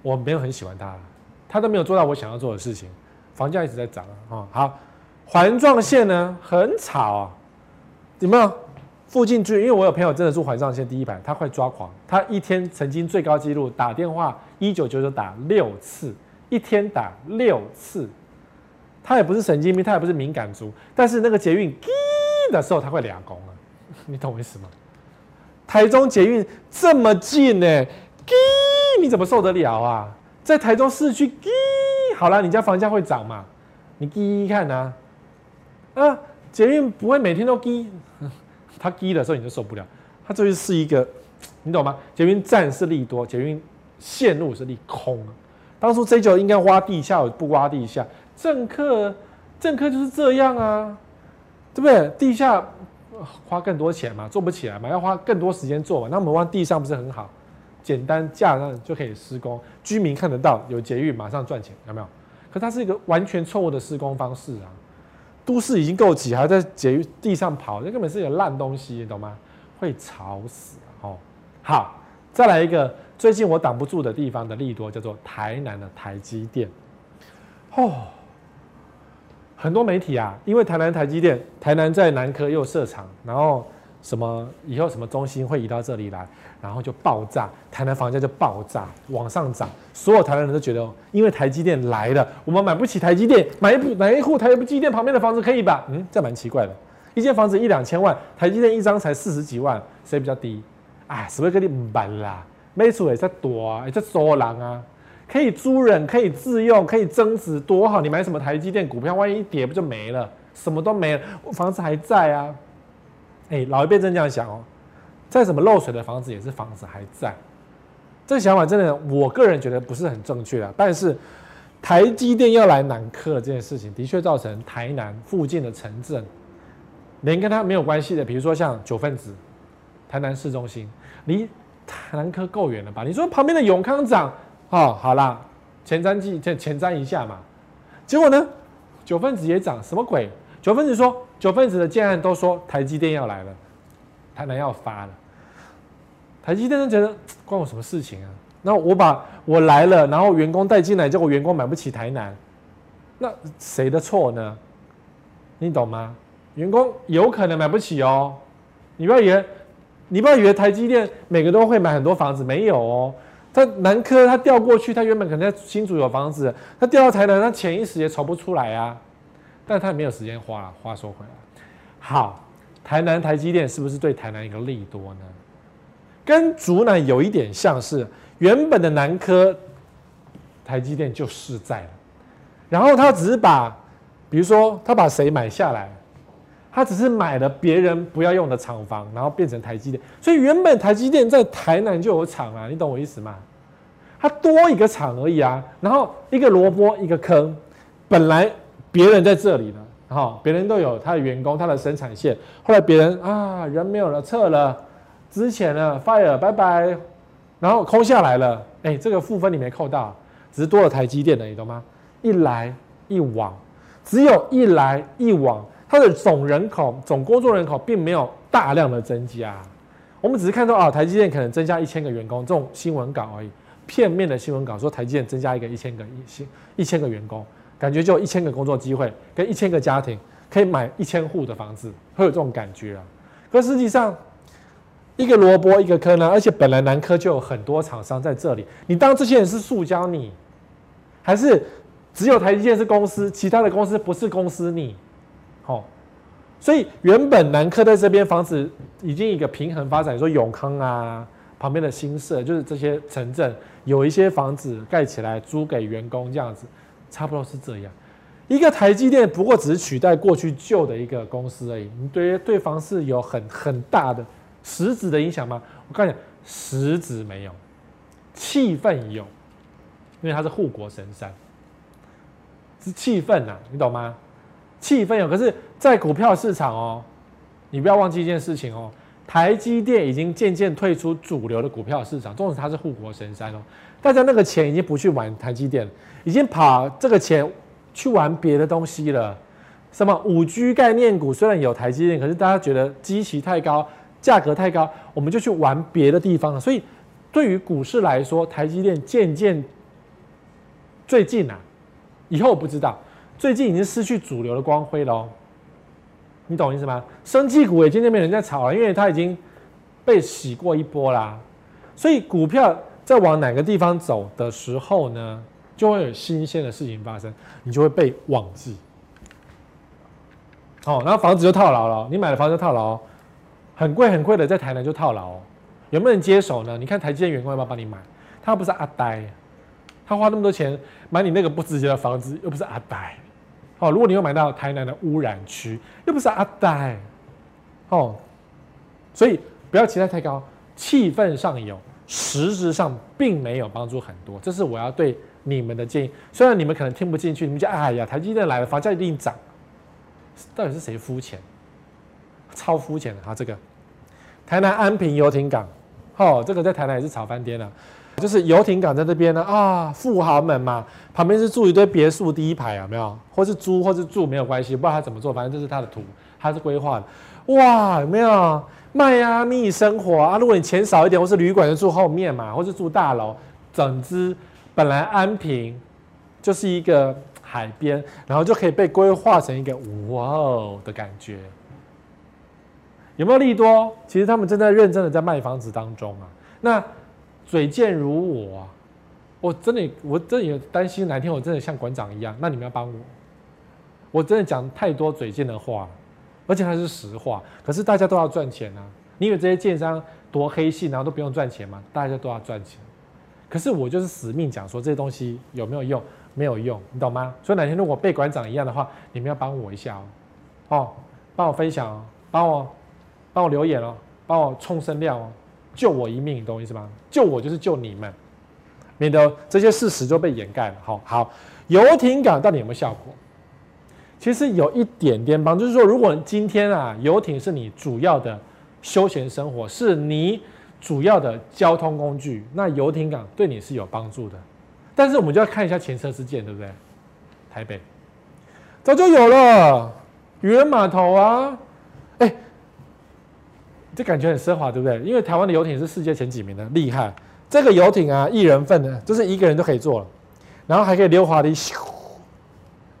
我没有很喜欢他，他都没有做到我想要做的事情，房价一直在涨啊。好，环状线呢很吵啊，有没有？附近住，因为我有朋友真的住环状线第一排，他快抓狂，他一天曾经最高纪录打电话一九九九打六次，一天打六次。他也不是神经病，他也不是敏感族，但是那个捷运滴的时候，他会两公啊，你懂我意思吗？台中捷运这么近呢、欸，滴你怎么受得了啊？在台中市区滴，好了，你家房价会涨嘛？你滴看呐，啊，捷运不会每天都滴，[LAUGHS] 他滴的时候你就受不了，他这就是一个，你懂吗？捷运站是利多，捷运线路是利空。当初 J 九应该挖地下，不挖地下。政客，政客就是这样啊，对不对？地下花更多钱嘛，做不起来嘛，要花更多时间做嘛。那我们往地上不是很好，简单架上就可以施工，居民看得到，有捷运马上赚钱，有没有？可它是一个完全错误的施工方式啊！都市已经够挤，还在捷运地上跑，那根本是一个烂东西，你懂吗？会吵死哦。好，再来一个最近我挡不住的地方的利多，叫做台南的台积电，哦。很多媒体啊，因为台南台积电，台南在南科又设厂，然后什么以后什么中心会移到这里来，然后就爆炸，台南房价就爆炸往上涨，所有台南人都觉得，因为台积电来了，我们买不起台积电，买一哪一户台积电旁边的房子可以吧？嗯，这蛮奇怪的，一间房子一两千万，台积电一张才四十几万，谁比较低？哎，是不是跟你唔办啦？没错，也在躲啊，也在捉人啊。可以租人，可以自用，可以增值，多好！你买什么台积电股票，万一一跌不就没了？什么都没了，房子还在啊！哎，老一辈真这样想哦，再怎么漏水的房子也是房子还在。这个想法真的，我个人觉得不是很正确啊。但是台积电要来南科这件事情，的确造成台南附近的城镇，连跟它没有关系的，比如说像九份子、台南市中心，离台南科够远了吧？你说旁边的永康长。哦，好啦，前瞻记前前瞻一下嘛，结果呢，九分子也涨，什么鬼？九分子说，九分子的建案都说台积电要来了，台南要发了，台积电就觉得关我什么事情啊？那我把我来了，然后员工带进来，结果员工买不起台南，那谁的错呢？你懂吗？员工有可能买不起哦，你不要以为，你不要以为台积电每个都会买很多房子，没有哦。他南科，他调过去，他原本可能在新竹有房子，他调到台南，他潜意识也筹不出来啊。但他也没有时间花，话说回来，好，台南台积电是不是对台南一个利多呢？跟竹南有一点像是，原本的南科台积电就势在了，然后他只是把，比如说他把谁买下来。他只是买了别人不要用的厂房，然后变成台积电。所以原本台积电在台南就有厂啊，你懂我意思吗？它多一个厂而已啊。然后一个萝卜一个坑，本来别人在这里呢，哈，别人都有他的员工，他的生产线。后来别人啊，人没有了，撤了，之前了，fire，拜拜，然后空下来了。哎，这个负分你没扣到，只是多了台积电的，你懂吗？一来一往，只有一来一往。它的总人口、总工作人口并没有大量的增加，我们只是看到啊，台积电可能增加一千个员工这种新闻稿而已，片面的新闻稿说台积电增加一个一千个一千一千个员工，感觉就一千个工作机会跟一千个家庭可以买一千户的房子，会有这种感觉啊。可实际上，一个萝卜一个坑呢，而且本来南科就有很多厂商在这里，你当这些人是塑胶你，还是只有台积电是公司，其他的公司不是公司你？哦，所以原本南科在这边房子已经一个平衡发展，说永康啊旁边的新社，就是这些城镇有一些房子盖起来租给员工这样子，差不多是这样。一个台积电不过只是取代过去旧的一个公司而已，你对于对房市有很很大的实质的影响吗？我告诉你，实质没有，气氛有，因为它是护国神山，是气氛呐，你懂吗？气氛有，可是，在股票市场哦，你不要忘记一件事情哦，台积电已经渐渐退出主流的股票市场，纵使它是护国神山哦，大家那个钱已经不去玩台积电了，已经跑这个钱。去玩别的东西了，什么五 G 概念股虽然有台积电，可是大家觉得基期太高，价格太高，我们就去玩别的地方了。所以对于股市来说，台积电渐渐最近啊，以后不知道，最近已经失去主流的光辉了哦。你懂意思吗？生技股也渐渐没人在炒了，因为它已经被洗过一波啦。所以股票在往哪个地方走的时候呢？就会有新鲜的事情发生，你就会被忘记。哦，然后房子就套牢了，你买了房子就套牢，很贵很贵的，在台南就套牢，有没有人接手呢？你看台积电员工要不要帮你买？他不是阿呆，他花那么多钱买你那个不值钱的房子，又不是阿呆。哦，如果你又买到台南的污染区，又不是阿呆。哦，所以不要期待太高，气氛上有，实质上并没有帮助很多，这是我要对。你们的建议，虽然你们可能听不进去，你们就哎呀，台积电来了，房价一定涨。到底是谁肤浅？超肤浅的啊！这个台南安平游艇港，哦，这个在台南也是炒翻天了。就是游艇港在这边呢啊，富豪们嘛，旁边是住一堆别墅，第一排有没有？或是租或是住没有关系，不知道他怎么做，反正这是他的图，他是规划的。哇，有没有迈阿密生活啊？如果你钱少一点，或是旅馆就住后面嘛，或是住大楼，整支。本来安平就是一个海边，然后就可以被规划成一个哇哦的感觉，有没有利多？其实他们正在认真的在卖房子当中啊。那嘴贱如我啊，我真的我真的有担心哪天我真的像馆长一样，那你们要帮我。我真的讲太多嘴贱的话，而且还是实话。可是大家都要赚钱啊！你以为这些建商多黑心，然后都不用赚钱吗？大家都要赚钱。可是我就是死命讲说这些东西有没有用？没有用，你懂吗？所以哪天如果被馆长一样的话，你们要帮我一下哦，哦，帮我分享哦，帮我帮我留言哦，帮我冲声量哦，救我一命，你懂我意思吗？救我就是救你们，免得这些事实就被掩盖了。好，好，游艇港到底有没有效果？其实有一点点帮，就是说，如果今天啊，游艇是你主要的休闲生活，是你。主要的交通工具，那游艇港对你是有帮助的，但是我们就要看一下前车之鉴，对不对？台北早就有了渔人码头啊，哎，这感觉很奢华，对不对？因为台湾的游艇是世界前几名的，厉害。这个游艇啊，一人份的，就是一个人都可以坐了，然后还可以溜滑梯，咻，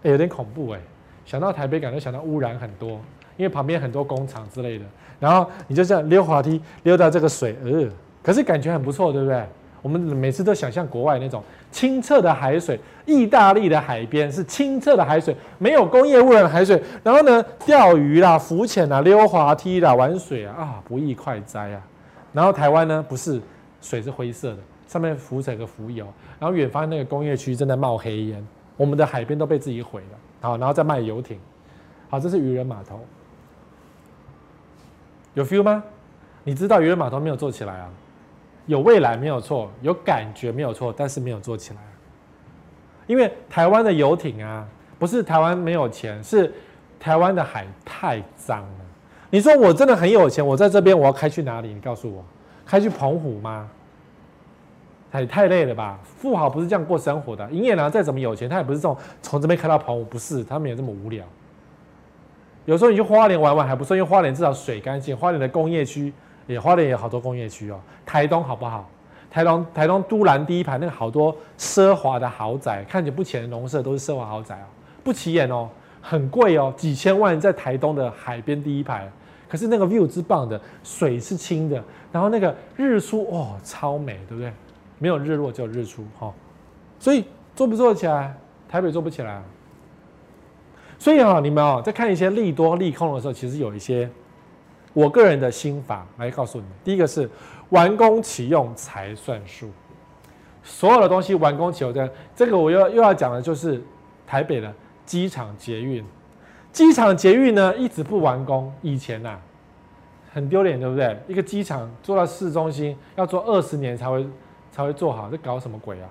有点恐怖哎。想到台北感，就想到污染很多，因为旁边很多工厂之类的。然后你就这样溜滑梯溜到这个水，呃，可是感觉很不错，对不对？我们每次都想象国外那种清澈的海水，意大利的海边是清澈的海水，没有工业污染的海水。然后呢，钓鱼啦、浮潜啦、溜滑梯啦、玩水啊，啊，不亦快哉啊！然后台湾呢，不是水是灰色的，上面浮着个浮油，然后远方那个工业区正在冒黑烟，我们的海边都被自己毁了，好，然后再卖游艇，好，这是渔人码头。有 feel 吗？你知道渔人码头没有做起来啊？有未来没有错，有感觉没有错，但是没有做起来。因为台湾的游艇啊，不是台湾没有钱，是台湾的海太脏了。你说我真的很有钱，我在这边我要开去哪里？你告诉我，开去澎湖吗？也太累了吧！富豪不是这样过生活的。营业员再怎么有钱，他也不是这种从这边开到澎湖，不是，他们也这么无聊。有时候你去花莲玩玩还不错，因为花莲至少水干净。花莲的工业区也，花莲也有好多工业区哦。台东好不好？台东台东都兰第一排那个好多奢华的豪宅，看起来不起眼的农舍都是奢华豪宅哦，不起眼哦，很贵哦，几千万在台东的海边第一排，可是那个 view 之棒的，水是清的，然后那个日出哦超美，对不对？没有日落，只有日出哈、哦，所以做不做得起来？台北做不起来啊。所以啊，你们啊，在看一些利多利空的时候，其实有一些我个人的心法来告诉你。第一个是完工启用才算数，所有的东西完工启用这这个我又又要讲的就是台北的机场捷运，机场捷运呢一直不完工，以前呐、很丢脸，对不对？一个机场做到市中心要做二十年才会才会做好，这搞什么鬼啊？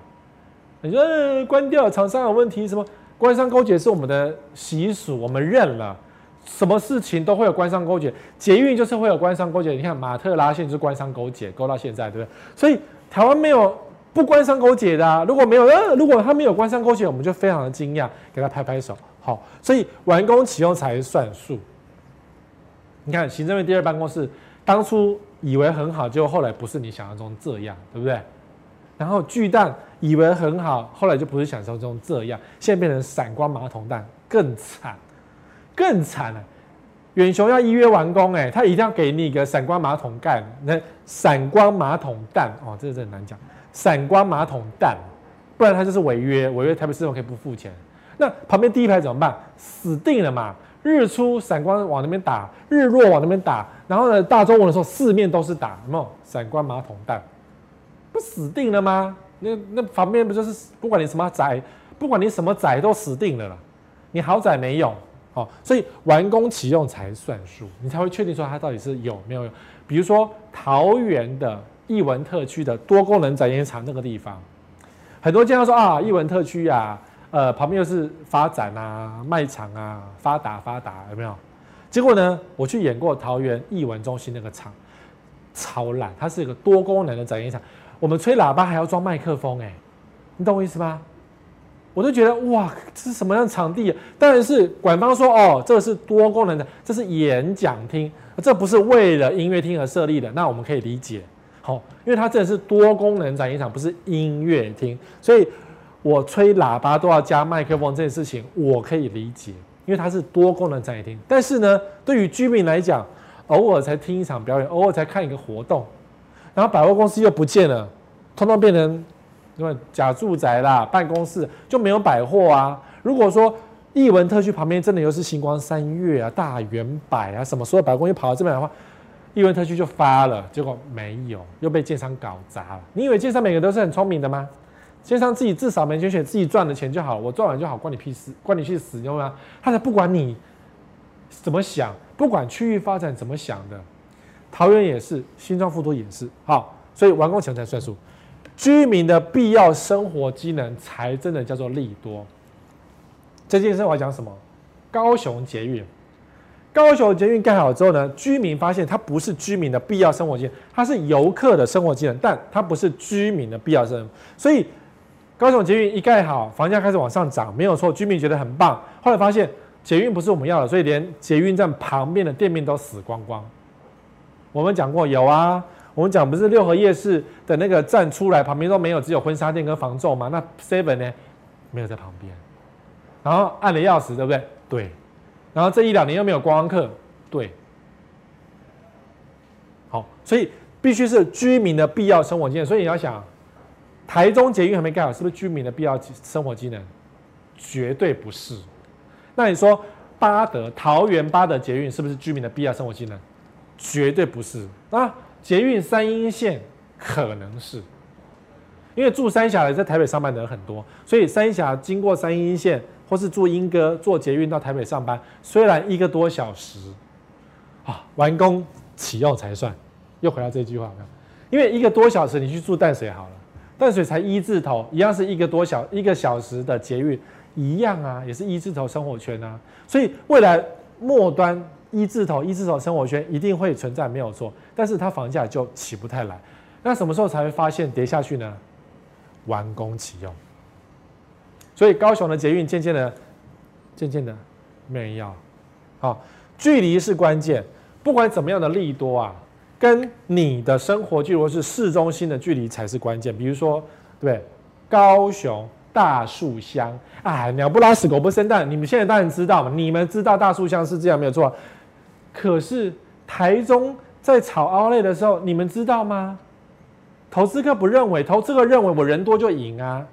你说、关掉厂商有问题什么？官商勾结是我们的习俗，我们认了，什么事情都会有官商勾结，捷运就是会有官商勾结。你看马特拉线就是官商勾结，勾到现在，对不对？所以台湾没有不官商勾结的啊。如果没有，呃，如果他没有官商勾结，我们就非常的惊讶，给他拍拍手。好，所以完工启用才算数。你看行政院第二办公室当初以为很好，结果后来不是你想象中这样，对不对？然后巨蛋以为很好，后来就不是想象中这样，现在变成闪光马桶蛋，更惨，更惨了。远雄要一约完工，哎，他一定要给你一个闪光马桶盖，那闪光马桶蛋哦，这个很难讲，闪光马桶蛋，不然他就是违约，违约台北市政府可以不付钱。那旁边第一排怎么办？死定了嘛！日出闪光往那边打，日落往那边打，然后呢，大中午的时候四面都是打，有没有？闪光马桶蛋。不死定了吗？那那旁边不就是不管你什么宅，不管你什么宅都死定了了。你豪宅没有，哦，所以完工启用才算数，你才会确定说它到底是有没有用。比如说桃园的艺文特区的多功能展演场那个地方，很多经常说啊，艺文特区啊，呃，旁边又是发展啊、卖场啊，发达发达，有没有？结果呢，我去演过桃园艺文中心那个场，超烂，它是一个多功能的展演场。我们吹喇叭还要装麦克风，哎，你懂我意思吗？我就觉得哇，这是什么样的场地？当然是官方说哦，这是多功能的，这是演讲厅，这不是为了音乐厅而设立的。那我们可以理解，好，因为它真的是多功能展演场，不是音乐厅，所以我吹喇叭都要加麦克风这件事情，我可以理解，因为它是多功能展演厅。但是呢，对于居民来讲，偶尔才听一场表演，偶尔才看一个活动。然后百货公司又不见了，通通变成因为假住宅啦，办公室就没有百货啊。如果说艺文特区旁边真的又是星光三月啊、大远百啊什么，所有百货公司跑到这边来的话，艺文特区就发了，结果没有，又被建商搞砸了。你以为建商每个都是很聪明的吗？建商自己至少门前雪，自己赚的钱就好，我赚完就好，关你屁事，关你去死，你知道吗？他才不管你怎么想，不管区域发展怎么想的。桃园也是，新庄富都也是，好，所以完工前才算数。居民的必要生活机能才真的叫做利多。这件事我要讲什么？高雄捷运，高雄捷运盖好之后呢，居民发现它不是居民的必要生活机能，它是游客的生活机能，但它不是居民的必要生活。所以高雄捷运一盖好，房价开始往上涨，没有错，居民觉得很棒。后来发现捷运不是我们要的，所以连捷运站旁边的店面都死光光。我们讲过有啊，我们讲不是六合夜市的那个站出来旁边都没有，只有婚纱店跟房仲嘛？那 Seven 呢？没有在旁边，然后按了钥匙，对不对？对。然后这一两年又没有观光客，对。好，所以必须是居民的必要生活机能。所以你要想，台中捷运还没盖好，是不是居民的必要生活机能？绝对不是。那你说八德桃园八德捷运是不是居民的必要生活机能？绝对不是啊！捷运三莺线可能是，因为住三峡的在台北上班的人很多，所以三峡经过三莺线或是住莺歌坐捷运到台北上班，虽然一个多小时，啊，完工启用才算。又回到这句话，因为一个多小时你去住淡水好了，淡水才一字头，一样是一个多小一个小时的捷运，一样啊，也是一字头生活圈啊，所以未来末端。一字头一字头生活圈一定会存在，没有错，但是它房价就起不太来。那什么时候才会发现跌下去呢？完工启用。所以高雄的捷运渐渐的、渐渐的没人要。好，距离是关键。不管怎么样的利多啊，跟你的生活距离是市中心的距离才是关键。比如说，对，高雄大树乡，哎，鸟不拉屎，狗不生蛋，你们现在当然知道嘛，你们知道大树乡是这样没有错。可是台中在炒 Outlet 的时候，你们知道吗？投资客不认为，投资客认为我人多就赢啊。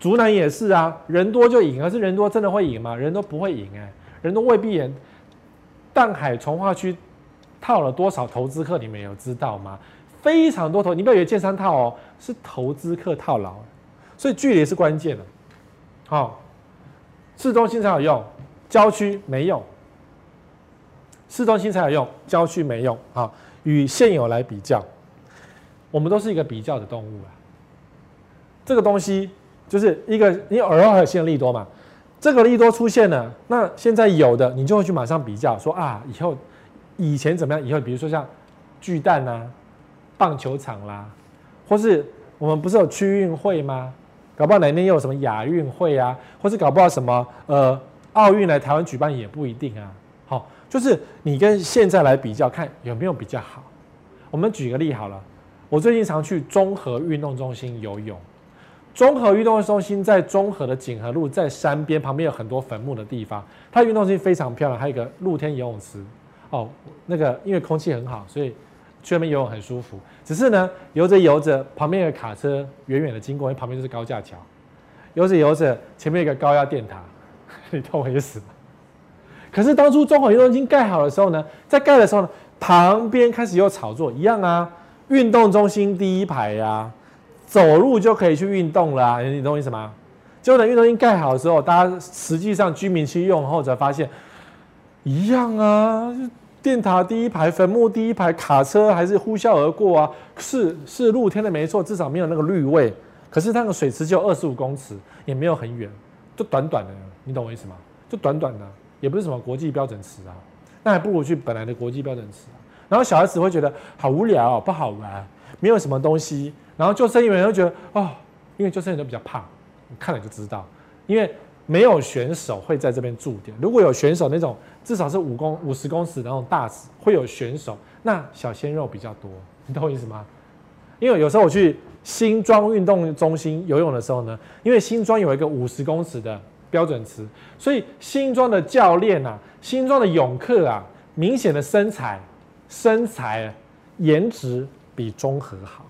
竹南也是啊，人多就赢，可是人多真的会赢吗？人都不会赢哎、人都未必赢。淡海从化区套了多少投资客，你们有知道吗？非常多投，你不要以为建商套哦，是投资客套牢，所以距离是关键的。好、哦，市中心才有用，郊区没用。市中心才有用，郊区没用啊。与现有来比较，我们都是一个比较的动物啊。这个东西就是一个，你偶尔还有新的利多嘛？这个利多出现了，那现在有的你就会去马上比较，说啊，以后以前怎么样？以后比如说像巨蛋啊、棒球场啦，或是我们不是有区运会吗？搞不好哪天又有什么亚运会啊，或是搞不好什么呃奥运来台湾举办也不一定啊。好。就是你跟现在来比较，看有没有比较好。我们举个例好了，我最近常去综合运动中心游泳。综合运动中心在中和的景和路，在山边旁边有很多坟墓的地方。它运动中心非常漂亮，还有一个露天游泳池。哦，那个因为空气很好，所以去那边游泳很舒服。只是呢，游着游着，旁边有卡车远远的经过，因为旁边就是高架桥。游着游着，前面有个高压电塔，[LAUGHS] 你懂我意思吗？可是当初中和运动中心盖好的时候呢，在盖的时候呢，旁边开始有炒作，一样啊，运动中心第一排呀、啊，走路就可以去运动了、你懂我意思吗？结果等运动中心盖好的时候，大家实际上居民去用后才发现，一样啊，电塔第一排，坟墓第一排，卡车还是呼啸而过啊，是是露天的没错，至少没有那个绿位，可是那个水池就二十五公尺，也没有很远，就短短的，你懂我意思吗？就短短的。也不是什么国际标准池啊，那还不如去本来的国际标准池。然后小孩子会觉得好无聊，不好玩，没有什么东西。然后救生员又觉得哦，因为救生员都比较胖，看了就知道，因为没有选手会在这边驻点。如果有选手那种至少是五公五十公尺那种大池会有选手，那小鲜肉比较多，你懂我意思吗？因为有时候我去新庄运动中心游泳的时候呢，因为新庄有一个五十公尺的。标准词，所以新庄的教练啊，新庄的泳客啊，明显的身材、身材、颜值比中和好。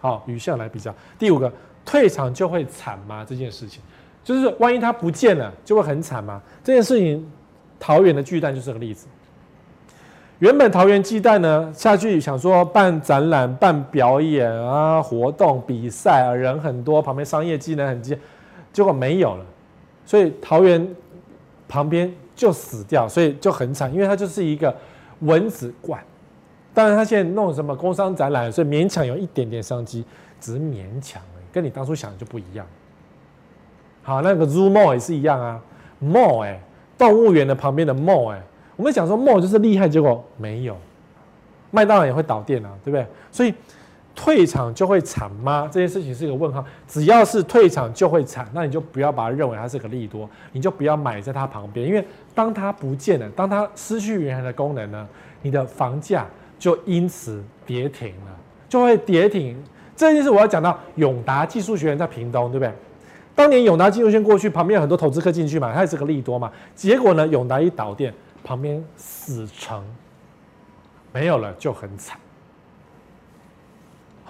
好，与下来比较。第五个，退场就会惨吗？这件事情，就是万一他不见了，就会很惨吗？这件事情，桃园的巨蛋就是个例子。原本桃园巨蛋呢，下去想说办展览、办表演啊、活动、比赛啊，人很多，旁边商业机能很。结果没有了，所以桃园旁边就死掉，所以就很惨，因为它就是一个蚊子馆。当然，他现在弄什么工商展览，所以勉强有一点点商机，只是勉强而已，跟你当初想的就不一样。好，那个 Zoo Mall 也是一样啊，Mall 哎，动物园的旁边的 Mall 哎，我们想说 Mall 就是厉害，结果没有，麦当劳也会倒店啊，对不对？所以。退场就会惨吗？这件事情是一个问号。只要是退场就会惨，那你就不要把它认为它是个利多，你就不要买在它旁边。因为当它不见了，当它失去原来的功能呢，你的房价就因此跌停了，就会跌停。这件事我要讲到永达技术学院在屏东，对不对？当年永达技术学院过去，旁边有很多投资客进去嘛，它也是个利多嘛。结果呢，永达一倒店，旁边死城没有了，就很惨。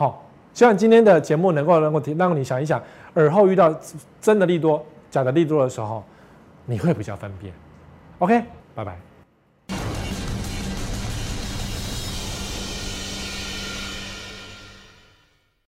好，希望今天的节目能够能够提，让你想一想，耳后遇到真的利多、假的利多的时候，你会比较分辨。OK，拜拜。